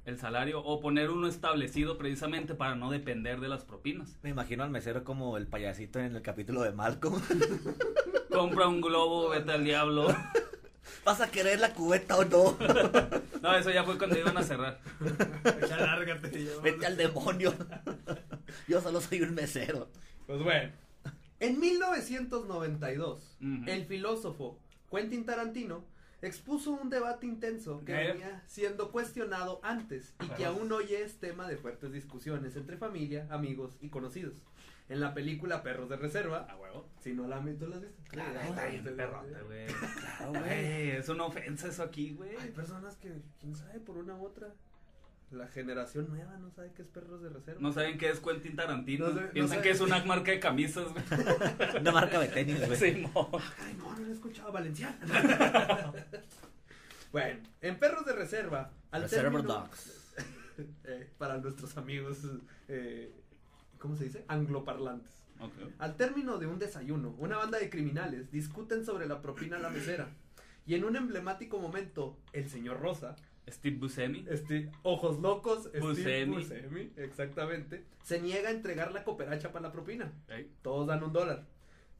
El salario o poner uno establecido precisamente para no depender de las propinas. Me imagino al mesero como el payasito en el capítulo de Malcolm. <laughs> Compra un globo, vete al diablo. <laughs> ¿Vas a querer la cubeta o no? <laughs> No, eso ya fue cuando iban a cerrar. ya lárgate. ya Vete al demonio. Yo solo soy un mesero. Pues bueno. En 1992, Ujú. el filósofo Quentin Tarantino expuso un debate intenso que venía siendo cuestionado antes y que aún hoy es tema de fuertes discusiones entre familia, amigos y conocidos. En la película Perros de Reserva, A huevo. si no la han visto, ¿la has visto? Claro, Está bien perrota, güey. Claro, Güey, es una ofensa eso aquí, güey. Hay personas que, quién sabe, por una u otra, la generación nueva no sabe qué es Perros de Reserva. No saben qué es Quentin Tarantino. No sé- no Piensan que es una marca de camisas, güey. <laughs> Una marca de tenis, güey. Sí, mo. Ay, no, no lo he escuchado, Valenciano. <laughs> bueno, en Perros de Reserva, al término- Dogs. <laughs> eh, para nuestros amigos, eh, ¿cómo se dice? Angloparlantes. Ok. Al término de un desayuno, una banda de criminales discuten sobre la propina a la mesera. Y en un emblemático momento, el señor Rosa, Steve Buscemi. este, ojos locos, Steve Buscemi. Buscemi, exactamente, se niega a entregar la cooperacha para la propina. Todos dan un dólar.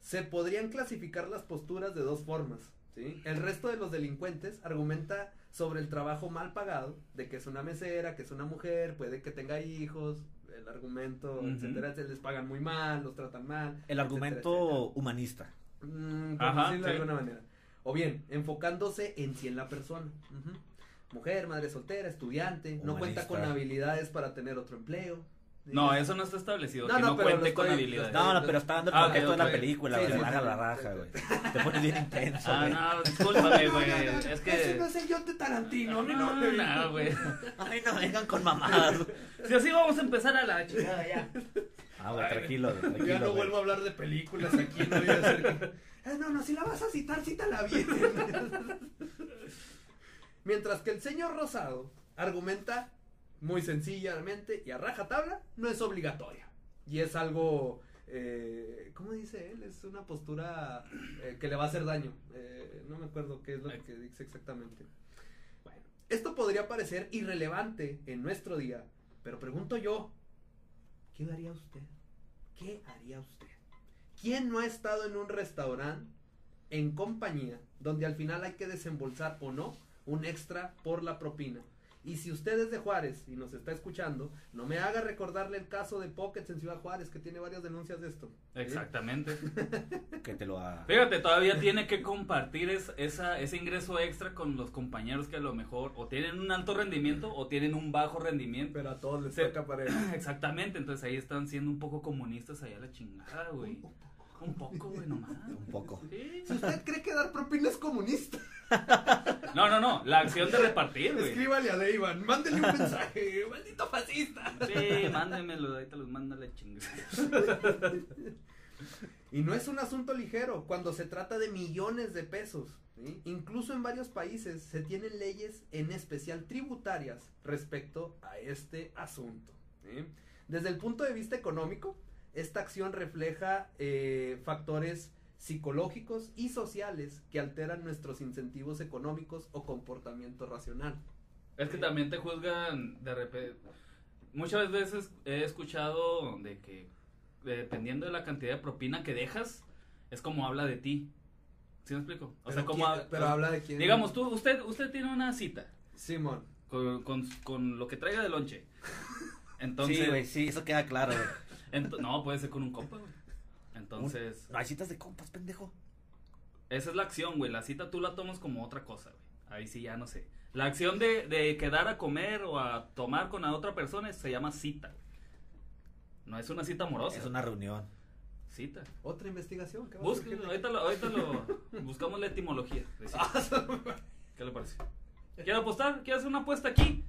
Se podrían clasificar las posturas de dos formas. ¿sí? El resto de los delincuentes argumenta sobre el trabajo mal pagado, de que es una mesera, que es una mujer, puede que tenga hijos, el argumento, Ujú. etcétera, se les pagan muy mal, los tratan mal. El etcétera, argumento humanista. Mm, por Ajá, decirlo de alguna manera. O bien, enfocándose en sí en la persona. Mujer, madre soltera, estudiante, no cuenta con Humanista. habilidades para tener otro empleo. No, eso no está establecido. No, que no, no, pero cuente con estoy- habilidades. No, no, pero está dando el Ah, contexto ok, de la película, Sí, güey. sí, Baja sí, la raja, sí, güey. Te pones bien intenso, Ah, no, discúlpame, <laughs> güey. No, no, no, Es Ese que. no es el guion de Tarantino, No, no, no, no, güey. Ay, no vengan con mamadas. Si así vamos a empezar a la chingada ya. Ah, güey, tranquilo, güey, tranquilo. Ya no güey. vuelvo a hablar de películas aquí, no voy a hacer Eh, no, no, si la vas a citar, cítala bien. <laughs> Mientras que el señor Rosado argumenta muy sencillamente y a rajatabla, no es obligatoria. Y es algo, eh, ¿cómo dice él? Es una postura eh, que le va a hacer daño. Eh, no me acuerdo qué es lo que dice exactamente. Bueno, esto podría parecer irrelevante en nuestro día, pero pregunto yo, ¿qué haría usted? ¿Qué haría usted? ¿Quién no ha estado en un restaurante en compañía donde al final hay que desembolsar o no un extra por la propina? Y si usted es de Juárez y nos está escuchando, no me haga recordarle el caso de Pockets en Ciudad Juárez, que tiene varias denuncias de esto. Exactamente. <laughs> Que te lo haga. Fíjate, todavía tiene que compartir es- esa, ese ingreso extra con los compañeros que a lo mejor o tienen un alto rendimiento o tienen un bajo rendimiento. Pero a todos les Sí. toca pareja. <clears throat> Exactamente, entonces ahí están siendo un poco comunistas allá la chingada, güey. <laughs> Un poco, güey, nomás. Un poco. Sí. Si usted cree que dar propina es comunista, No, no, no, la acción de repartir, güey. escríbale a Deivan, mándele un mensaje, <laughs> maldito fascista. Sí, mándenmelo, ahí te los manda la chingada. <laughs> Y no es un asunto ligero cuando se trata de millones de pesos. ¿sí? Incluso en varios países se tienen leyes en especial tributarias respecto a este asunto. ¿sí? Desde el punto de vista económico, esta acción refleja eh, factores psicológicos y sociales que alteran nuestros incentivos económicos o comportamiento racional. Es que también te juzgan de repente. Muchas veces he escuchado de que dependiendo de la cantidad de propina que dejas, es como habla de ti. ¿Sí me explico? O sea, como quién- pero habla de quién. Digamos, tú, usted, usted tiene una cita Simón. con, con, con lo que traiga de lonche. Entonces, Sí, güey, sí, eso queda claro, güey. Ento- no, puede ser con un compa, güey. Entonces, No hay citas de compas, pendejo. esa es la acción, güey. La cita tú la tomas como otra cosa, güey. Ahí sí ya no sé. La acción de, de quedar a comer o a tomar con la otra persona se llama cita. güey. No es una cita amorosa. Es una reunión. cita. Otra investigación. ¿qué Búsquenlo, ahorita lo, ahorita lo <laughs> buscamos la etimología. de <laughs> cita. ¿Qué le parece? ¿Quiere apostar? ¿Quiere hacer una apuesta aquí?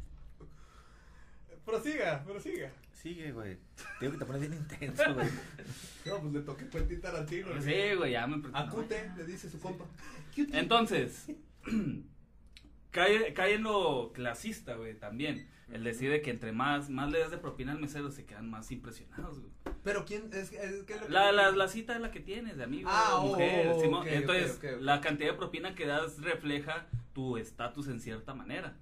Prosiga, prosiga. Sigue, güey. Te digo que te pones bien intenso, güey. No, pues le toqué Quentin Tarantino. Sí, güey, ya me Acute, le dice su compa. Entonces, <clears throat> cae, cae en lo clasista, güey, también. El decir de que entre más, más le das de propina al mesero se quedan más impresionados, güey. Pero quién es, es que lo que- La, la, la cita es la que tienes de amigo, Ah, de mujer, oh, Simón. ok, Entonces, la cantidad de propina que das refleja tu estatus en cierta manera.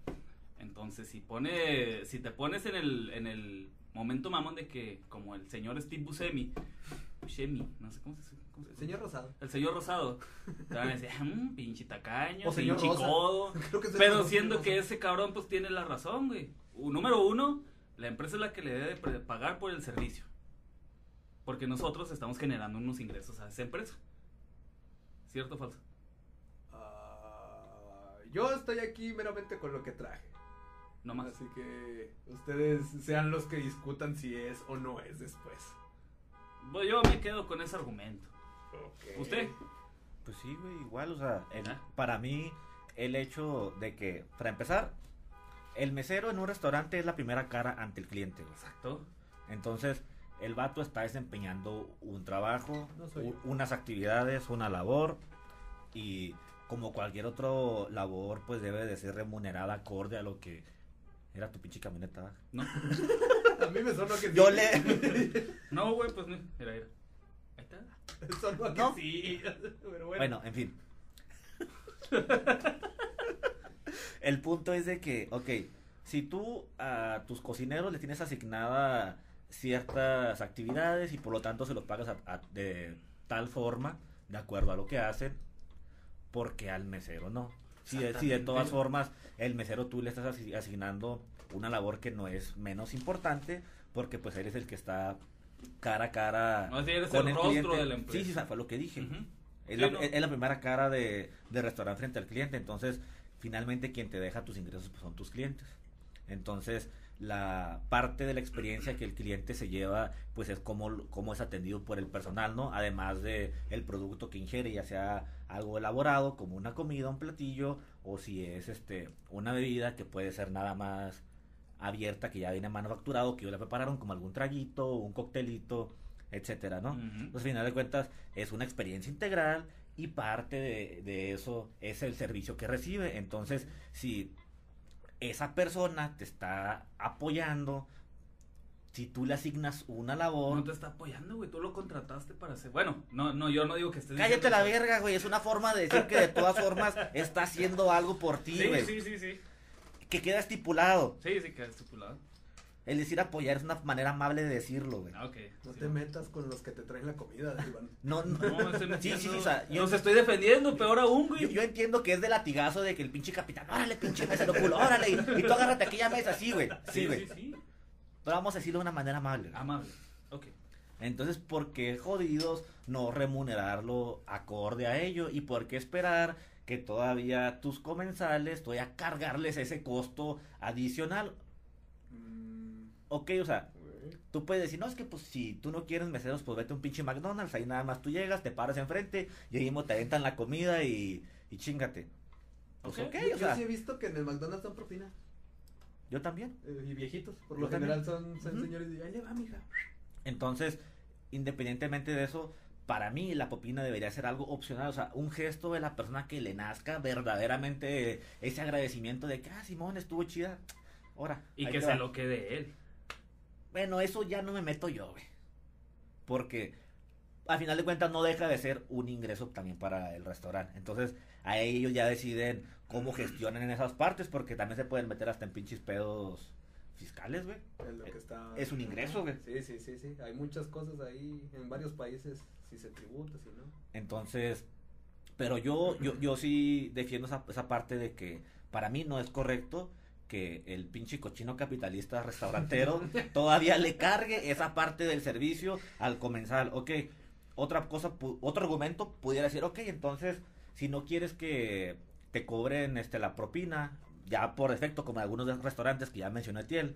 Entonces, si pone, si te pones en el, en el momento mamón de que, como el señor Steve Buscemi, Buscemi, no sé cómo se, cómo se Señor Rosado. el señor Rosado, te van a decir, "Mm, pinche tacaño, O señor pinche Rosa. codo. <laughs> Creo que es el Pero siendo Rosa. que ese cabrón pues tiene la razón, güey. Número uno, la empresa es la que le debe pagar por el servicio. Porque nosotros estamos generando unos ingresos a esa empresa. ¿Cierto o falso? Ah, yo estoy aquí meramente con lo que traje. No más. Así que ustedes sean los que discutan si es o no es después. Pues yo me quedo con ese argumento. ¿Usted? Pues sí, güey, igual, o sea, el- Ah. para mí el hecho de que, para empezar, el mesero en un restaurante es la primera cara ante el cliente, güey. Exacto. Entonces, el vato está desempeñando un trabajo, No u- unas actividades, una labor, y como cualquier otro labor, pues debe de ser remunerada acorde a lo que era tu pinche camioneta. No, <laughs> A mí me sonó que sí. Yo le... <laughs> no, güey, pues no. Mira, mira. Ahí está. Sonó a que No. sí. <laughs> Pero bueno. Bueno, en fin. El punto es de que, ok, si tú a tus cocineros le tienes asignada ciertas actividades y por lo tanto se los pagas a- a- de tal forma, de acuerdo a lo que hacen, porque al mesero no. Si de, si de todas formas el mesero tú le estás asi- asignando una labor que no es menos importante, porque pues eres el que está cara a cara No, si eres con el el rostro cliente. de la empresa. Sí, sí, o sea, fue lo que dije. Ujú. Es, Sí, la, no. es la primera cara de, de restaurante frente al cliente. Entonces, finalmente quien te deja tus ingresos pues, son tus clientes. Entonces, la parte de la experiencia que el cliente se lleva, pues es cómo, cómo es atendido por el personal, ¿no? Además de el producto que ingiere, ya sea algo elaborado, como una comida, un platillo, o si es este una bebida que puede ser nada más abierta, que ya viene manufacturado, que yo le prepararon como algún traguito, un coctelito, etcétera, ¿no? Pues al final de cuentas es una experiencia integral y parte de, de eso es el servicio que recibe. Entonces, si esa persona te está apoyando, si tú le asignas una labor, No te está apoyando, güey. Tú lo contrataste para hacer. Bueno, no, no, yo no digo que estés. cállate la verga, güey. Es una forma de decir que de todas formas está haciendo algo por ti, Sí, güey. sí, sí, sí. Que queda estipulado. Sí, sí, queda estipulado. El decir apoyar es una manera amable de decirlo, güey. Ah, ok. No sí. te metas con los que te traen la comida, Iván. No, no. No, estoy Sí, sí, sí, o sea, yo- Los estoy defendiendo, peor aún, güey. Yo, yo entiendo que es de latigazo de que el pinche capitán, órale, pinche mesero culo, órale, y, y tú agárrate aquella mesa, sí, güey, sí, sí, güey. sí, sí. Pero vamos a decirlo de una manera amable. güey. Amable. Ok. Entonces, ¿por qué jodidos no remunerarlo acorde a ello? ¿Y por qué esperar que todavía tus comensales, todavía cargarles ese costo adicional? Mm, Ok, o sea, tú puedes decir, no, es que pues si tú no quieres meseros, pues vete a un pinche McDonald's, ahí nada más tú llegas, te paras enfrente, y ahí mismo te aventan la comida y, y chingate. Pues Ok, ok, Yo o sea, sí he visto que en el McDonald's dan propina. yo también. eh, y viejitos, por Yo lo también. general son, son señores y ahí le va, mija. Entonces, independientemente de eso, para mí la propina debería ser algo opcional, o sea, un gesto de la persona que le nazca verdaderamente ese agradecimiento de que, ah, Simón, estuvo chida. Ahora. Y que se va. lo quede él. Bueno, eso ya no me meto yo, güey. Porque al final de cuentas no deja de ser un ingreso también para el restaurante. Entonces, a ellos ya deciden cómo gestionan en esas partes, porque también se pueden meter hasta en pinches pedos fiscales, güey. Es lo que está. Es un ingreso, güey. Sí, sí, sí, sí. Hay muchas cosas ahí en varios países, si se tributa, si no. Entonces, pero yo, yo, yo sí defiendo esa, esa parte de que para mí no es correcto que el pinche cochino capitalista restaurantero <laughs> todavía le cargue esa parte del servicio al comensal. Ok, otra cosa, otro argumento pudiera decir, ok, entonces, si no quieres que te cobren este la propina, ya por defecto, como en algunos de los restaurantes que ya mencioné Tiel,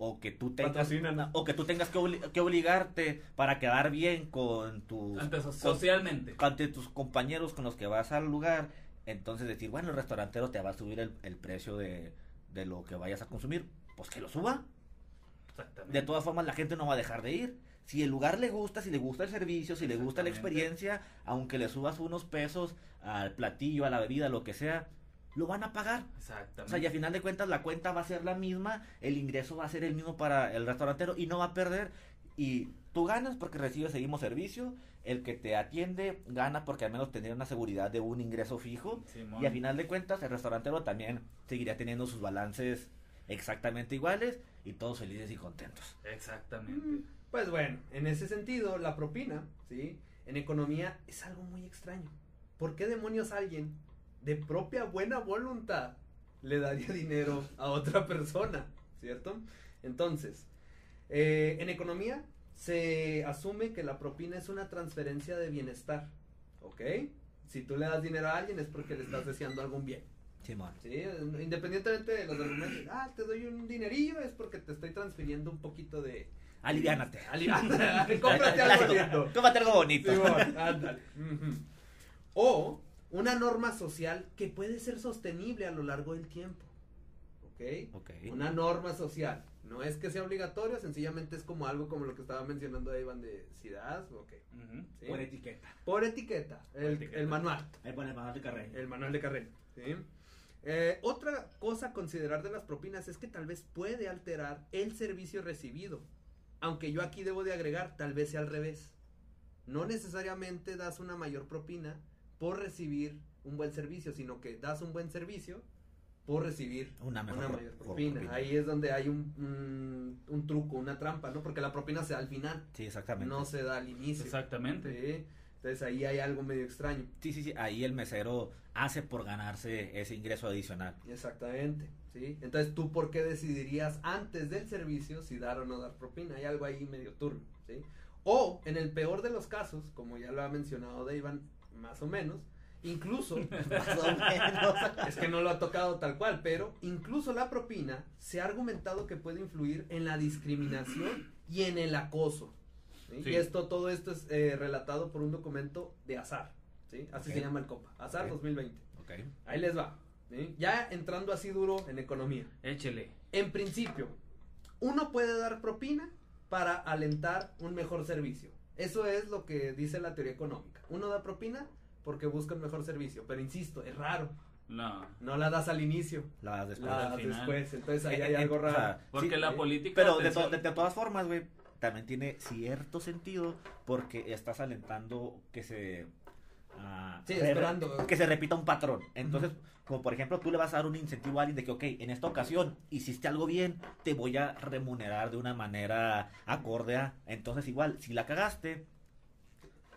o que tú tengas o que tú tengas que, obli- que obligarte para quedar bien con tus con- socialmente. ante tus compañeros con los que vas al lugar, entonces decir, bueno, el restaurantero te va a subir el, el precio de, de lo que vayas a consumir, pues que lo suba. Exactamente. De todas formas, la gente no va a dejar de ir. Si el lugar le gusta, si le gusta el servicio, si le gusta la experiencia, aunque le subas unos pesos al platillo, a la bebida, lo que sea, lo van a pagar. Exactamente. O sea, y a final de cuentas la cuenta va a ser la misma, el ingreso va a ser el mismo para el restaurantero y no va a perder. Y tú ganas porque recibes el mismo servicio, el que te atiende gana porque al menos tendría una seguridad de un ingreso fijo. Simón. Y a final de cuentas el restaurantero también seguiría teniendo sus balances exactamente iguales y todos felices y contentos. Exactamente. Pues bueno, en ese sentido, la propina, ¿sí? En economía es algo muy extraño. ¿Por qué demonios alguien de propia buena voluntad le daría <laughs> dinero a otra persona? ¿Cierto? Entonces, eh, en economía se asume que la propina es una transferencia de bienestar, ¿ok? Si tú le das dinero a alguien es porque le estás deseando algún bien. Simón. Sí, independientemente de los argumentos, ah, te doy un dinerillo, es porque te estoy transfiriendo un poquito de... Aliviánate. Aliviánate, <laughs> <laughs> cómprate algo lindo. Cómprate algo bonito. Simón, <laughs> ándale. O una norma social que puede ser sostenible a lo largo del tiempo. ¿Ok? Ok. Una norma social. No es que sea obligatorio, sencillamente es como algo como lo que estaba mencionando Iván de si das, ok. Por etiqueta. Por etiqueta, el, etiqueta. el manual. Pone el manual de carrera. El manual de carrera. ¿sí? Eh, otra cosa a considerar de las propinas es que tal vez puede alterar el servicio recibido. Aunque yo aquí debo de agregar, tal vez sea al revés. No necesariamente das una mayor propina por recibir un buen servicio, sino que das un buen servicio por recibir Una mejor una mayor pro- propina. propina. Ahí es donde hay un, un, un truco, una trampa, ¿no? Porque la propina se da al final, Sí, exactamente. no se da al inicio. Exactamente. Sí. Entonces ahí hay algo medio extraño. Sí, sí, sí, ahí el mesero hace por ganarse ese ingreso adicional. Exactamente, ¿sí? Entonces, ¿tú por qué decidirías antes del servicio si dar o no dar propina? Hay algo ahí medio turbio, ¿sí? O, en el peor de los casos, como ya lo ha mencionado Davan, más o menos, incluso, <laughs> Más o menos. es que no lo ha tocado tal cual, pero incluso la propina se ha argumentado que puede influir en la discriminación y en el acoso. ¿sí? Sí. Y esto, todo esto es eh, relatado por un documento de Azar, ¿sí? Así se llama el COPA, Azar Ok. 2020. Ok. Ahí les va. Ya entrando así duro en economía. Échele. En principio, uno puede dar propina para alentar un mejor servicio. Eso es lo que dice la teoría económica. Uno da propina porque busca un mejor servicio. Pero insisto, es raro. No. No la das al inicio, La das después. la das final. después. Entonces ahí Eh, hay eh, algo o sea, raro. Porque sí, la eh, política. Pero de, to- de- de todas formas, güey, también tiene cierto sentido porque estás alentando que se... ah, Sí, re- esperando. Que se repita un patrón. Entonces, como por ejemplo, tú le vas a dar un incentivo a alguien de que, ok, en esta ocasión hiciste algo bien, te voy a remunerar de una manera acorde a... Entonces, igual, si la cagaste,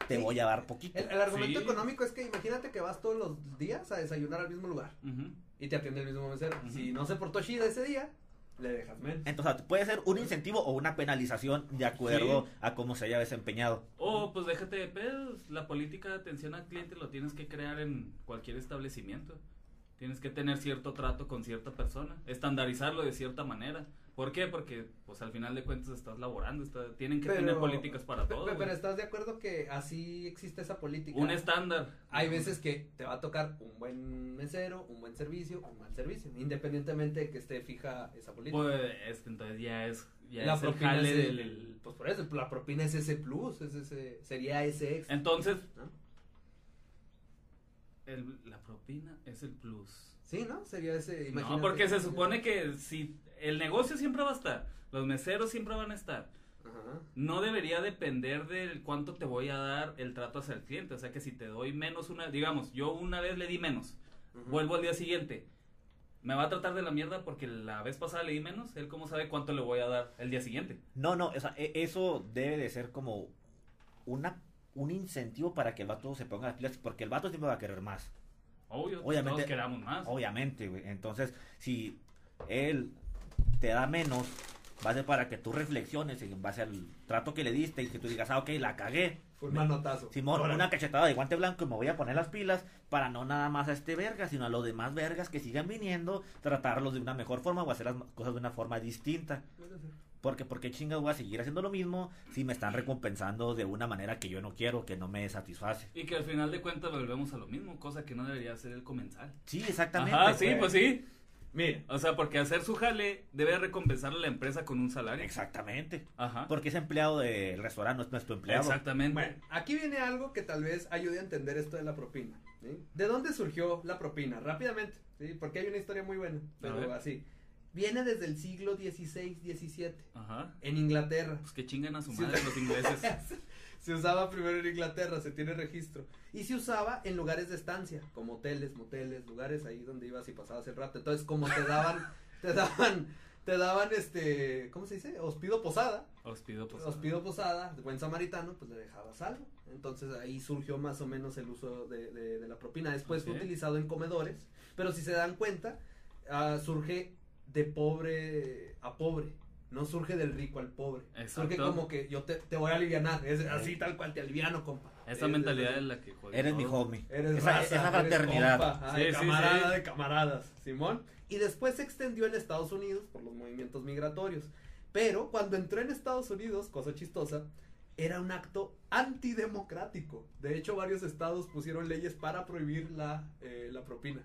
te Sí. voy a dar poquito. El, el argumento Sí. económico es que imagínate que vas todos los días a desayunar al mismo lugar y te atiende el mismo mesero. Si no se portó chida ese día, le dejas menos. Entonces, puede ser un incentivo o una penalización de acuerdo a cómo se haya desempeñado. O pues déjate de pedos. La política de atención al cliente lo tienes que crear en cualquier establecimiento. Tienes que tener cierto trato con cierta persona, estandarizarlo de cierta manera. ¿Por qué? Porque pues al final de cuentas estás laborando, está- tienen que Pero- tener políticas para todo. pe- Pero, estás de acuerdo que así existe esa política. Un estándar. Hay veces que te va a tocar un buen mesero, un buen servicio, un mal servicio, independientemente de que esté fija esa política. Pues este, entonces ya es, ya la es el propina jale es el- del... pues por eso, la propina es ese plus, es ese, sería ese extra. Entonces, ¿no? el- la propina es el plus. Sí, ¿no? Sería ese, imagínate. No, porque se supone que si el negocio siempre va a estar, los meseros siempre van a estar. Ajá. No debería depender del cuánto te voy a dar el trato hacia el cliente. O sea que si te doy menos una, digamos, yo una vez le di menos, vuelvo al día siguiente. ¿Me va a tratar de la mierda porque la vez pasada le di menos? ¿Él cómo sabe cuánto le voy a dar el día siguiente? No, no, o sea, e- eso debe de ser como una un incentivo para que el vato se ponga las pilas, porque el vato siempre va a querer más. Obvio, Obviamente- todos queramos más. Obviamente, güey. Entonces, si él te da menos, va a ser para que tú reflexiones en base al trato que le diste y que tú digas, ah, ok, la cagué. Fue un manotazo. Simón, Órale. una cachetada de guante blanco y me voy a poner las pilas para no nada más a este verga, sino a los demás vergas que sigan viniendo, tratarlos de una mejor forma o hacer las cosas de una forma distinta. Porque, porque chingados voy a seguir haciendo lo mismo si me están recompensando de una manera que yo no quiero, que no me satisface. Y que al final de cuentas volvemos a lo mismo, cosa que no debería ser el comensal. Sí, exactamente. Ajá, sí, pues sí. Mira, O sea, porque hacer su jale debe recompensarle a la empresa con un salario. Exactamente. Ajá. Porque ese empleado del restaurante no es nuestro empleado. Exactamente. bueno, aquí viene algo que tal vez ayude a entender esto de la propina. ¿sí? ¿De dónde surgió la propina? Rápidamente, ¿sí? porque hay una historia muy buena, pero así. Viene desde el siglo XVI, XVII, Ajá. en Inglaterra. Pues que chingan a su madre los ingleses. <laughs> se usaba primero en Inglaterra, se tiene registro. Y se usaba en lugares de estancia, como hoteles, moteles, lugares ahí donde ibas y pasabas el rato. Entonces, como te daban, te daban, te daban este, ¿cómo se dice? Hospido posada. Os pido pues. Hospido posada, buen samaritano, pues le dejabas algo. Entonces ahí surgió más o menos el uso de, de- de la propina. Después fue utilizado en comedores, pero si se dan cuenta, ah, surge de pobre a pobre. No surge del rico al pobre. Surge como que yo te, te voy a alivianar. Es así tal cual, te aliviano, compa. Esa Es- mentalidad es- es la que jode Eres mi homie. Eres esa, raza, esa eres fraternidad. compa, ah, Sí, de sí, camarada sí. de camaradas, Simón. Y después se extendió en Estados Unidos por los movimientos migratorios. Pero cuando entró en Estados Unidos, cosa chistosa, era un acto antidemocrático. De hecho, varios estados pusieron leyes para prohibir la, eh, la propina.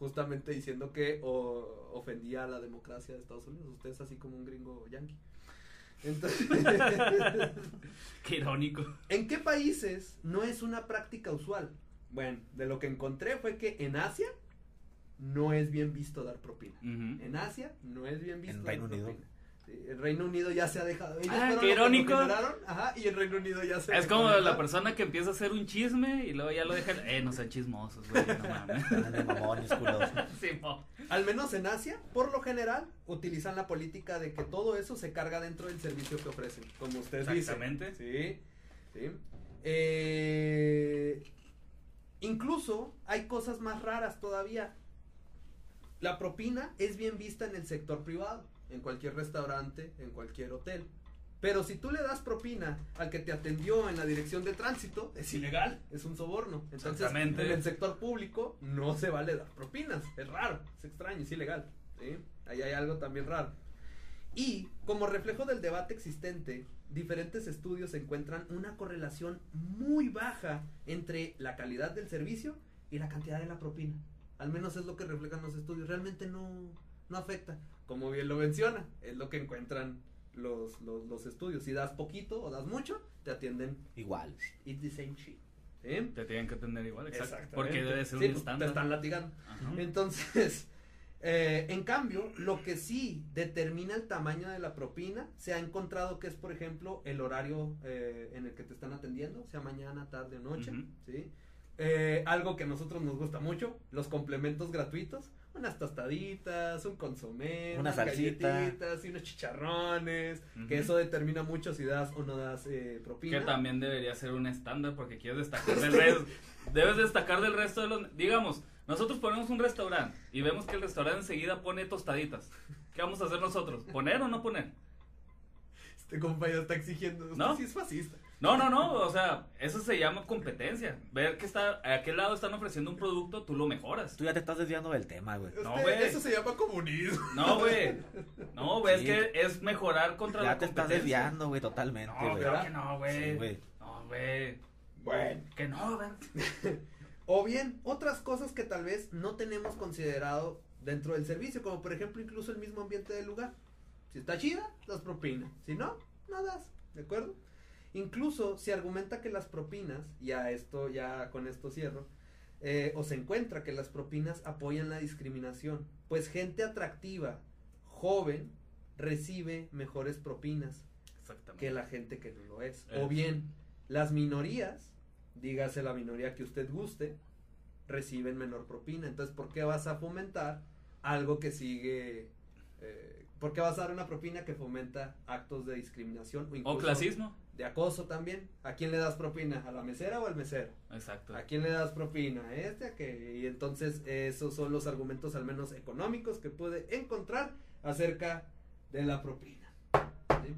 Justamente diciendo que o- ofendía a la democracia de Estados Unidos. Usted es así como un gringo yankee. Entonces, <laughs> Qué irónico. ¿En qué países no es una práctica usual? Bueno, de lo que encontré fue que en Asia no es bien visto dar propina. En Asia no es bien visto En dar Reino propina. En Reino Unido ya se ha dejado. Ellos Ah, qué irónico. ajá, y en Reino Unido ya se Es como la persona que empieza a hacer un chisme y luego ya lo dejan. Eh, no sean chismosos, güey. No mames. <laughs> Mamones. Sí. Al menos en Asia, por lo general, utilizan la política de que todo eso se carga dentro del servicio que ofrecen, como ustedes dicen. Exactamente. Sí, sí. Eh, incluso hay cosas más raras todavía. La propina es bien vista en el sector privado, en cualquier restaurante, en cualquier hotel. Pero si tú le das propina al que te atendió en la dirección de tránsito, es ilegal, es un soborno. Entonces, en el sector público no se vale dar propinas. Es raro, es extraño, es ilegal. ¿sí? Ahí hay algo también raro. Y como reflejo del debate existente, diferentes estudios encuentran una correlación muy baja entre la calidad del servicio y la cantidad de la propina. Al menos es lo que reflejan los estudios. Realmente no, no afecta. Como bien lo menciona, es lo que encuentran los, los, los estudios. Si das poquito o das mucho, te atienden. Igual. It's the same shit. ¿sí? Te tienen que atender igual, exacto. Exactamente. Porque debe ser Sí, un estándar. Te están latigando. Ajá. Entonces, <laughs> eh, en cambio, lo que sí determina el tamaño de la propina, se ha encontrado que es, por ejemplo, el horario eh, en el que te están atendiendo, sea mañana, tarde o noche. ¿sí? Eh, algo que a nosotros nos gusta mucho, los complementos gratuitos, unas tostaditas, un consomé, Una unas salsita. galletitas y unos chicharrones, que eso determina mucho si das o no das eh, propina. Que también debería ser un estándar porque quieres destacar <laughs> del resto. Debes destacar del resto de los. Digamos, nosotros ponemos un restaurante y vemos que el restaurante enseguida pone tostaditas. ¿Qué vamos a hacer nosotros? ¿Poner o no poner? Este compa ya está exigiendo, usted ¿No? sí es fascista. No, no, no. O sea, eso se llama competencia. Ver que está, a qué lado están ofreciendo un producto, tú lo mejoras. Tú ya te estás desviando del tema, güey. No, Usted- güey. eso se llama comunismo. No, güey. No, güey, Sí. es que es mejorar contra Ya la te estás competencia. desviando, güey, totalmente, No, güey. claro que no, güey. Sí, güey. No, güey. Bueno. Que no, güey. <laughs> O bien, otras cosas que tal vez no tenemos considerado dentro del servicio, como por ejemplo incluso el mismo ambiente del lugar. Si está chida, das propina. Si no, no das, ¿de acuerdo? Incluso se argumenta que las propinas, ya esto, ya con esto cierro, eh, o se encuentra que las propinas apoyan la discriminación, pues gente atractiva, joven, recibe mejores propinas que la gente que no lo es. O bien, las minorías, dígase la minoría que usted guste, reciben menor propina. Entonces, ¿por qué vas a fomentar algo que sigue... eh, ¿Por qué vas a dar una propina que fomenta actos de discriminación o O incluso clasismo. de acoso también? ¿A quién le das propina? ¿A la mesera o al mesero? Exacto. ¿A quién le das propina? ¿A este? ¿A qué? Y entonces esos son los argumentos al menos económicos que puede encontrar acerca de la propina. ¿Sí?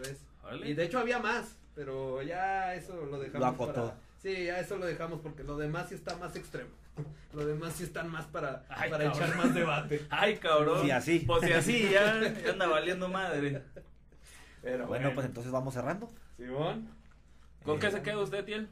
Eso es. Y de hecho había más, pero ya eso lo dejamos Lo para... Sí, ya eso lo dejamos porque lo demás sí está más extremo. Lo demás sí están más para, Ay, para cabrón. echar más debate. Ay, cabrón. Sí, así. Pues si así, ya, ya anda valiendo madre. Pero Bueno, pues entonces vamos cerrando. Simón. ¿Con Eh, qué se queda usted, Tiel?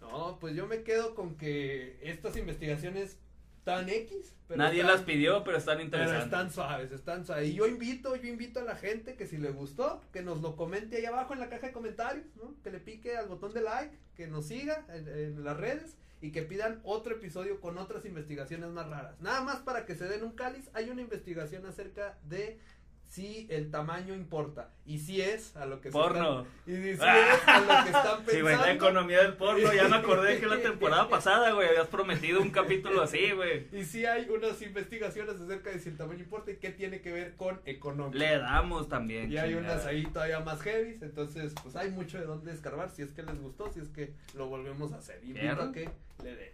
No, pues yo me quedo con que estas investigaciones tan X. pero Nadie están- las pidió, pero están Pero interesantes. están suaves, están suaves. Y yo invito, yo invito a la gente que si le gustó, que nos lo comente ahí abajo en la caja de comentarios, ¿no? Que le pique al botón de like, que nos siga en, en las redes y que pidan otro episodio con otras investigaciones más raras. Nada más para que se den un cáliz, hay una investigación acerca de si el tamaño importa y si es a lo que se Porno. están- y si es a lo <laughs> que están Sí, güey, pensando. La economía del porno, ya me acordé que la temporada <laughs> pasada, güey, habías prometido un capítulo así, güey. Y si hay unas investigaciones acerca de si el tamaño importa y qué tiene que ver con económico. Le damos también. Y hay chingada. unas ahí todavía más heavy, entonces pues hay mucho de dónde escarbar si es que les gustó, si es que lo volvemos a hacer. Invito a que le den.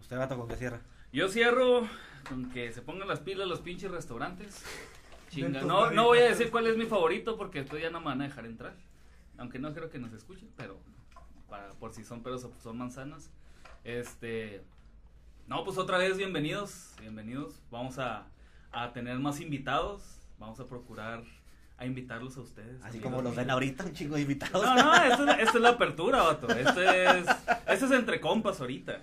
Usted, vato, ¿con qué cierra? Yo cierro con que se pongan las pilas los pinches restaurantes. Chinga. No, no voy a decir cuál es mi favorito porque después ya no me van a dejar entrar. Aunque no creo que nos escuchen, pero para, por si son peros o son manzanas. Este. No, pues otra vez bienvenidos. Bienvenidos. Vamos a, a tener más invitados. Vamos a procurar a invitarlos a ustedes. Así amigos como los ven ahorita, un chingo de invitados. No, no, esta es, esta es la apertura, vato. Este es, este es entre compas ahorita.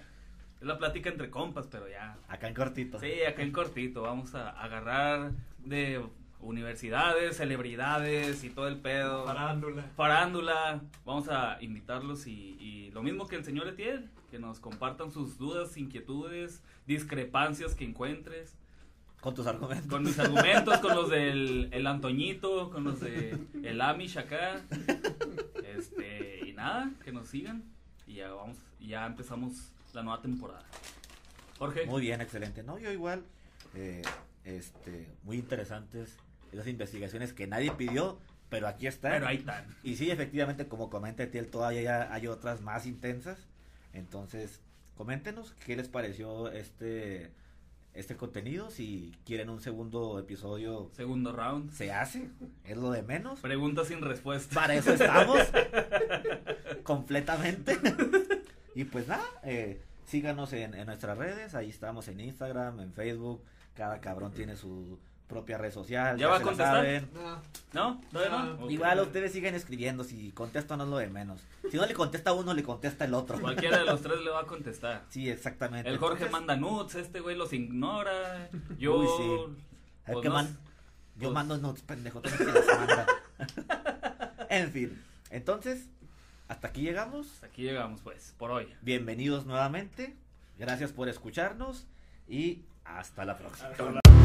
Es la plática entre compas, pero ya. Acá en cortito. Sí, acá en cortito. Vamos a agarrar de universidades, celebridades y todo el pedo. Parándula. Farándula. Vamos a invitarlos y, y lo mismo que el señor Etienne, que nos compartan sus dudas, inquietudes, discrepancias que encuentres. Con tus argumentos. Con mis argumentos, con los del el Antoñito, con los de el Amish acá. Este, y nada, que nos sigan. Y ya vamos, ya empezamos la nueva temporada. Jorge. Muy bien, excelente. No, yo igual, eh, este, muy interesantes esas investigaciones que nadie pidió pero aquí están. Pero ahí están. Y sí, efectivamente, como comenta Etiel, todavía hay otras más intensas. Entonces, coméntenos qué les pareció este este contenido. Si quieren un segundo episodio, Segundo round. se hace. Es lo de menos. Pregunta sin respuesta. Para eso estamos. <laughs> completamente. y pues nada, eh, síganos en, en nuestras redes. Ahí estamos en Instagram, en Facebook. Cada cabrón tiene su propia red social. ¿Ya va a contestar? No. ¿No? ¿Todavía no? Igual ustedes siguen escribiendo, si contesta no es lo de menos. Si no le contesta uno, le contesta el otro. Cualquiera de los tres le va a contestar. <laughs> Sí, exactamente. El Jorge Entonces, manda nudes, este güey los ignora. Yo. Uy, sí. pues no man-. Yo pues- mando notes, pendejo, que las manda. <laughs> en fin, entonces, hasta aquí llegamos. Hasta aquí llegamos, pues, por hoy. Bienvenidos nuevamente. Gracias por escucharnos y hasta la próxima. Hasta la-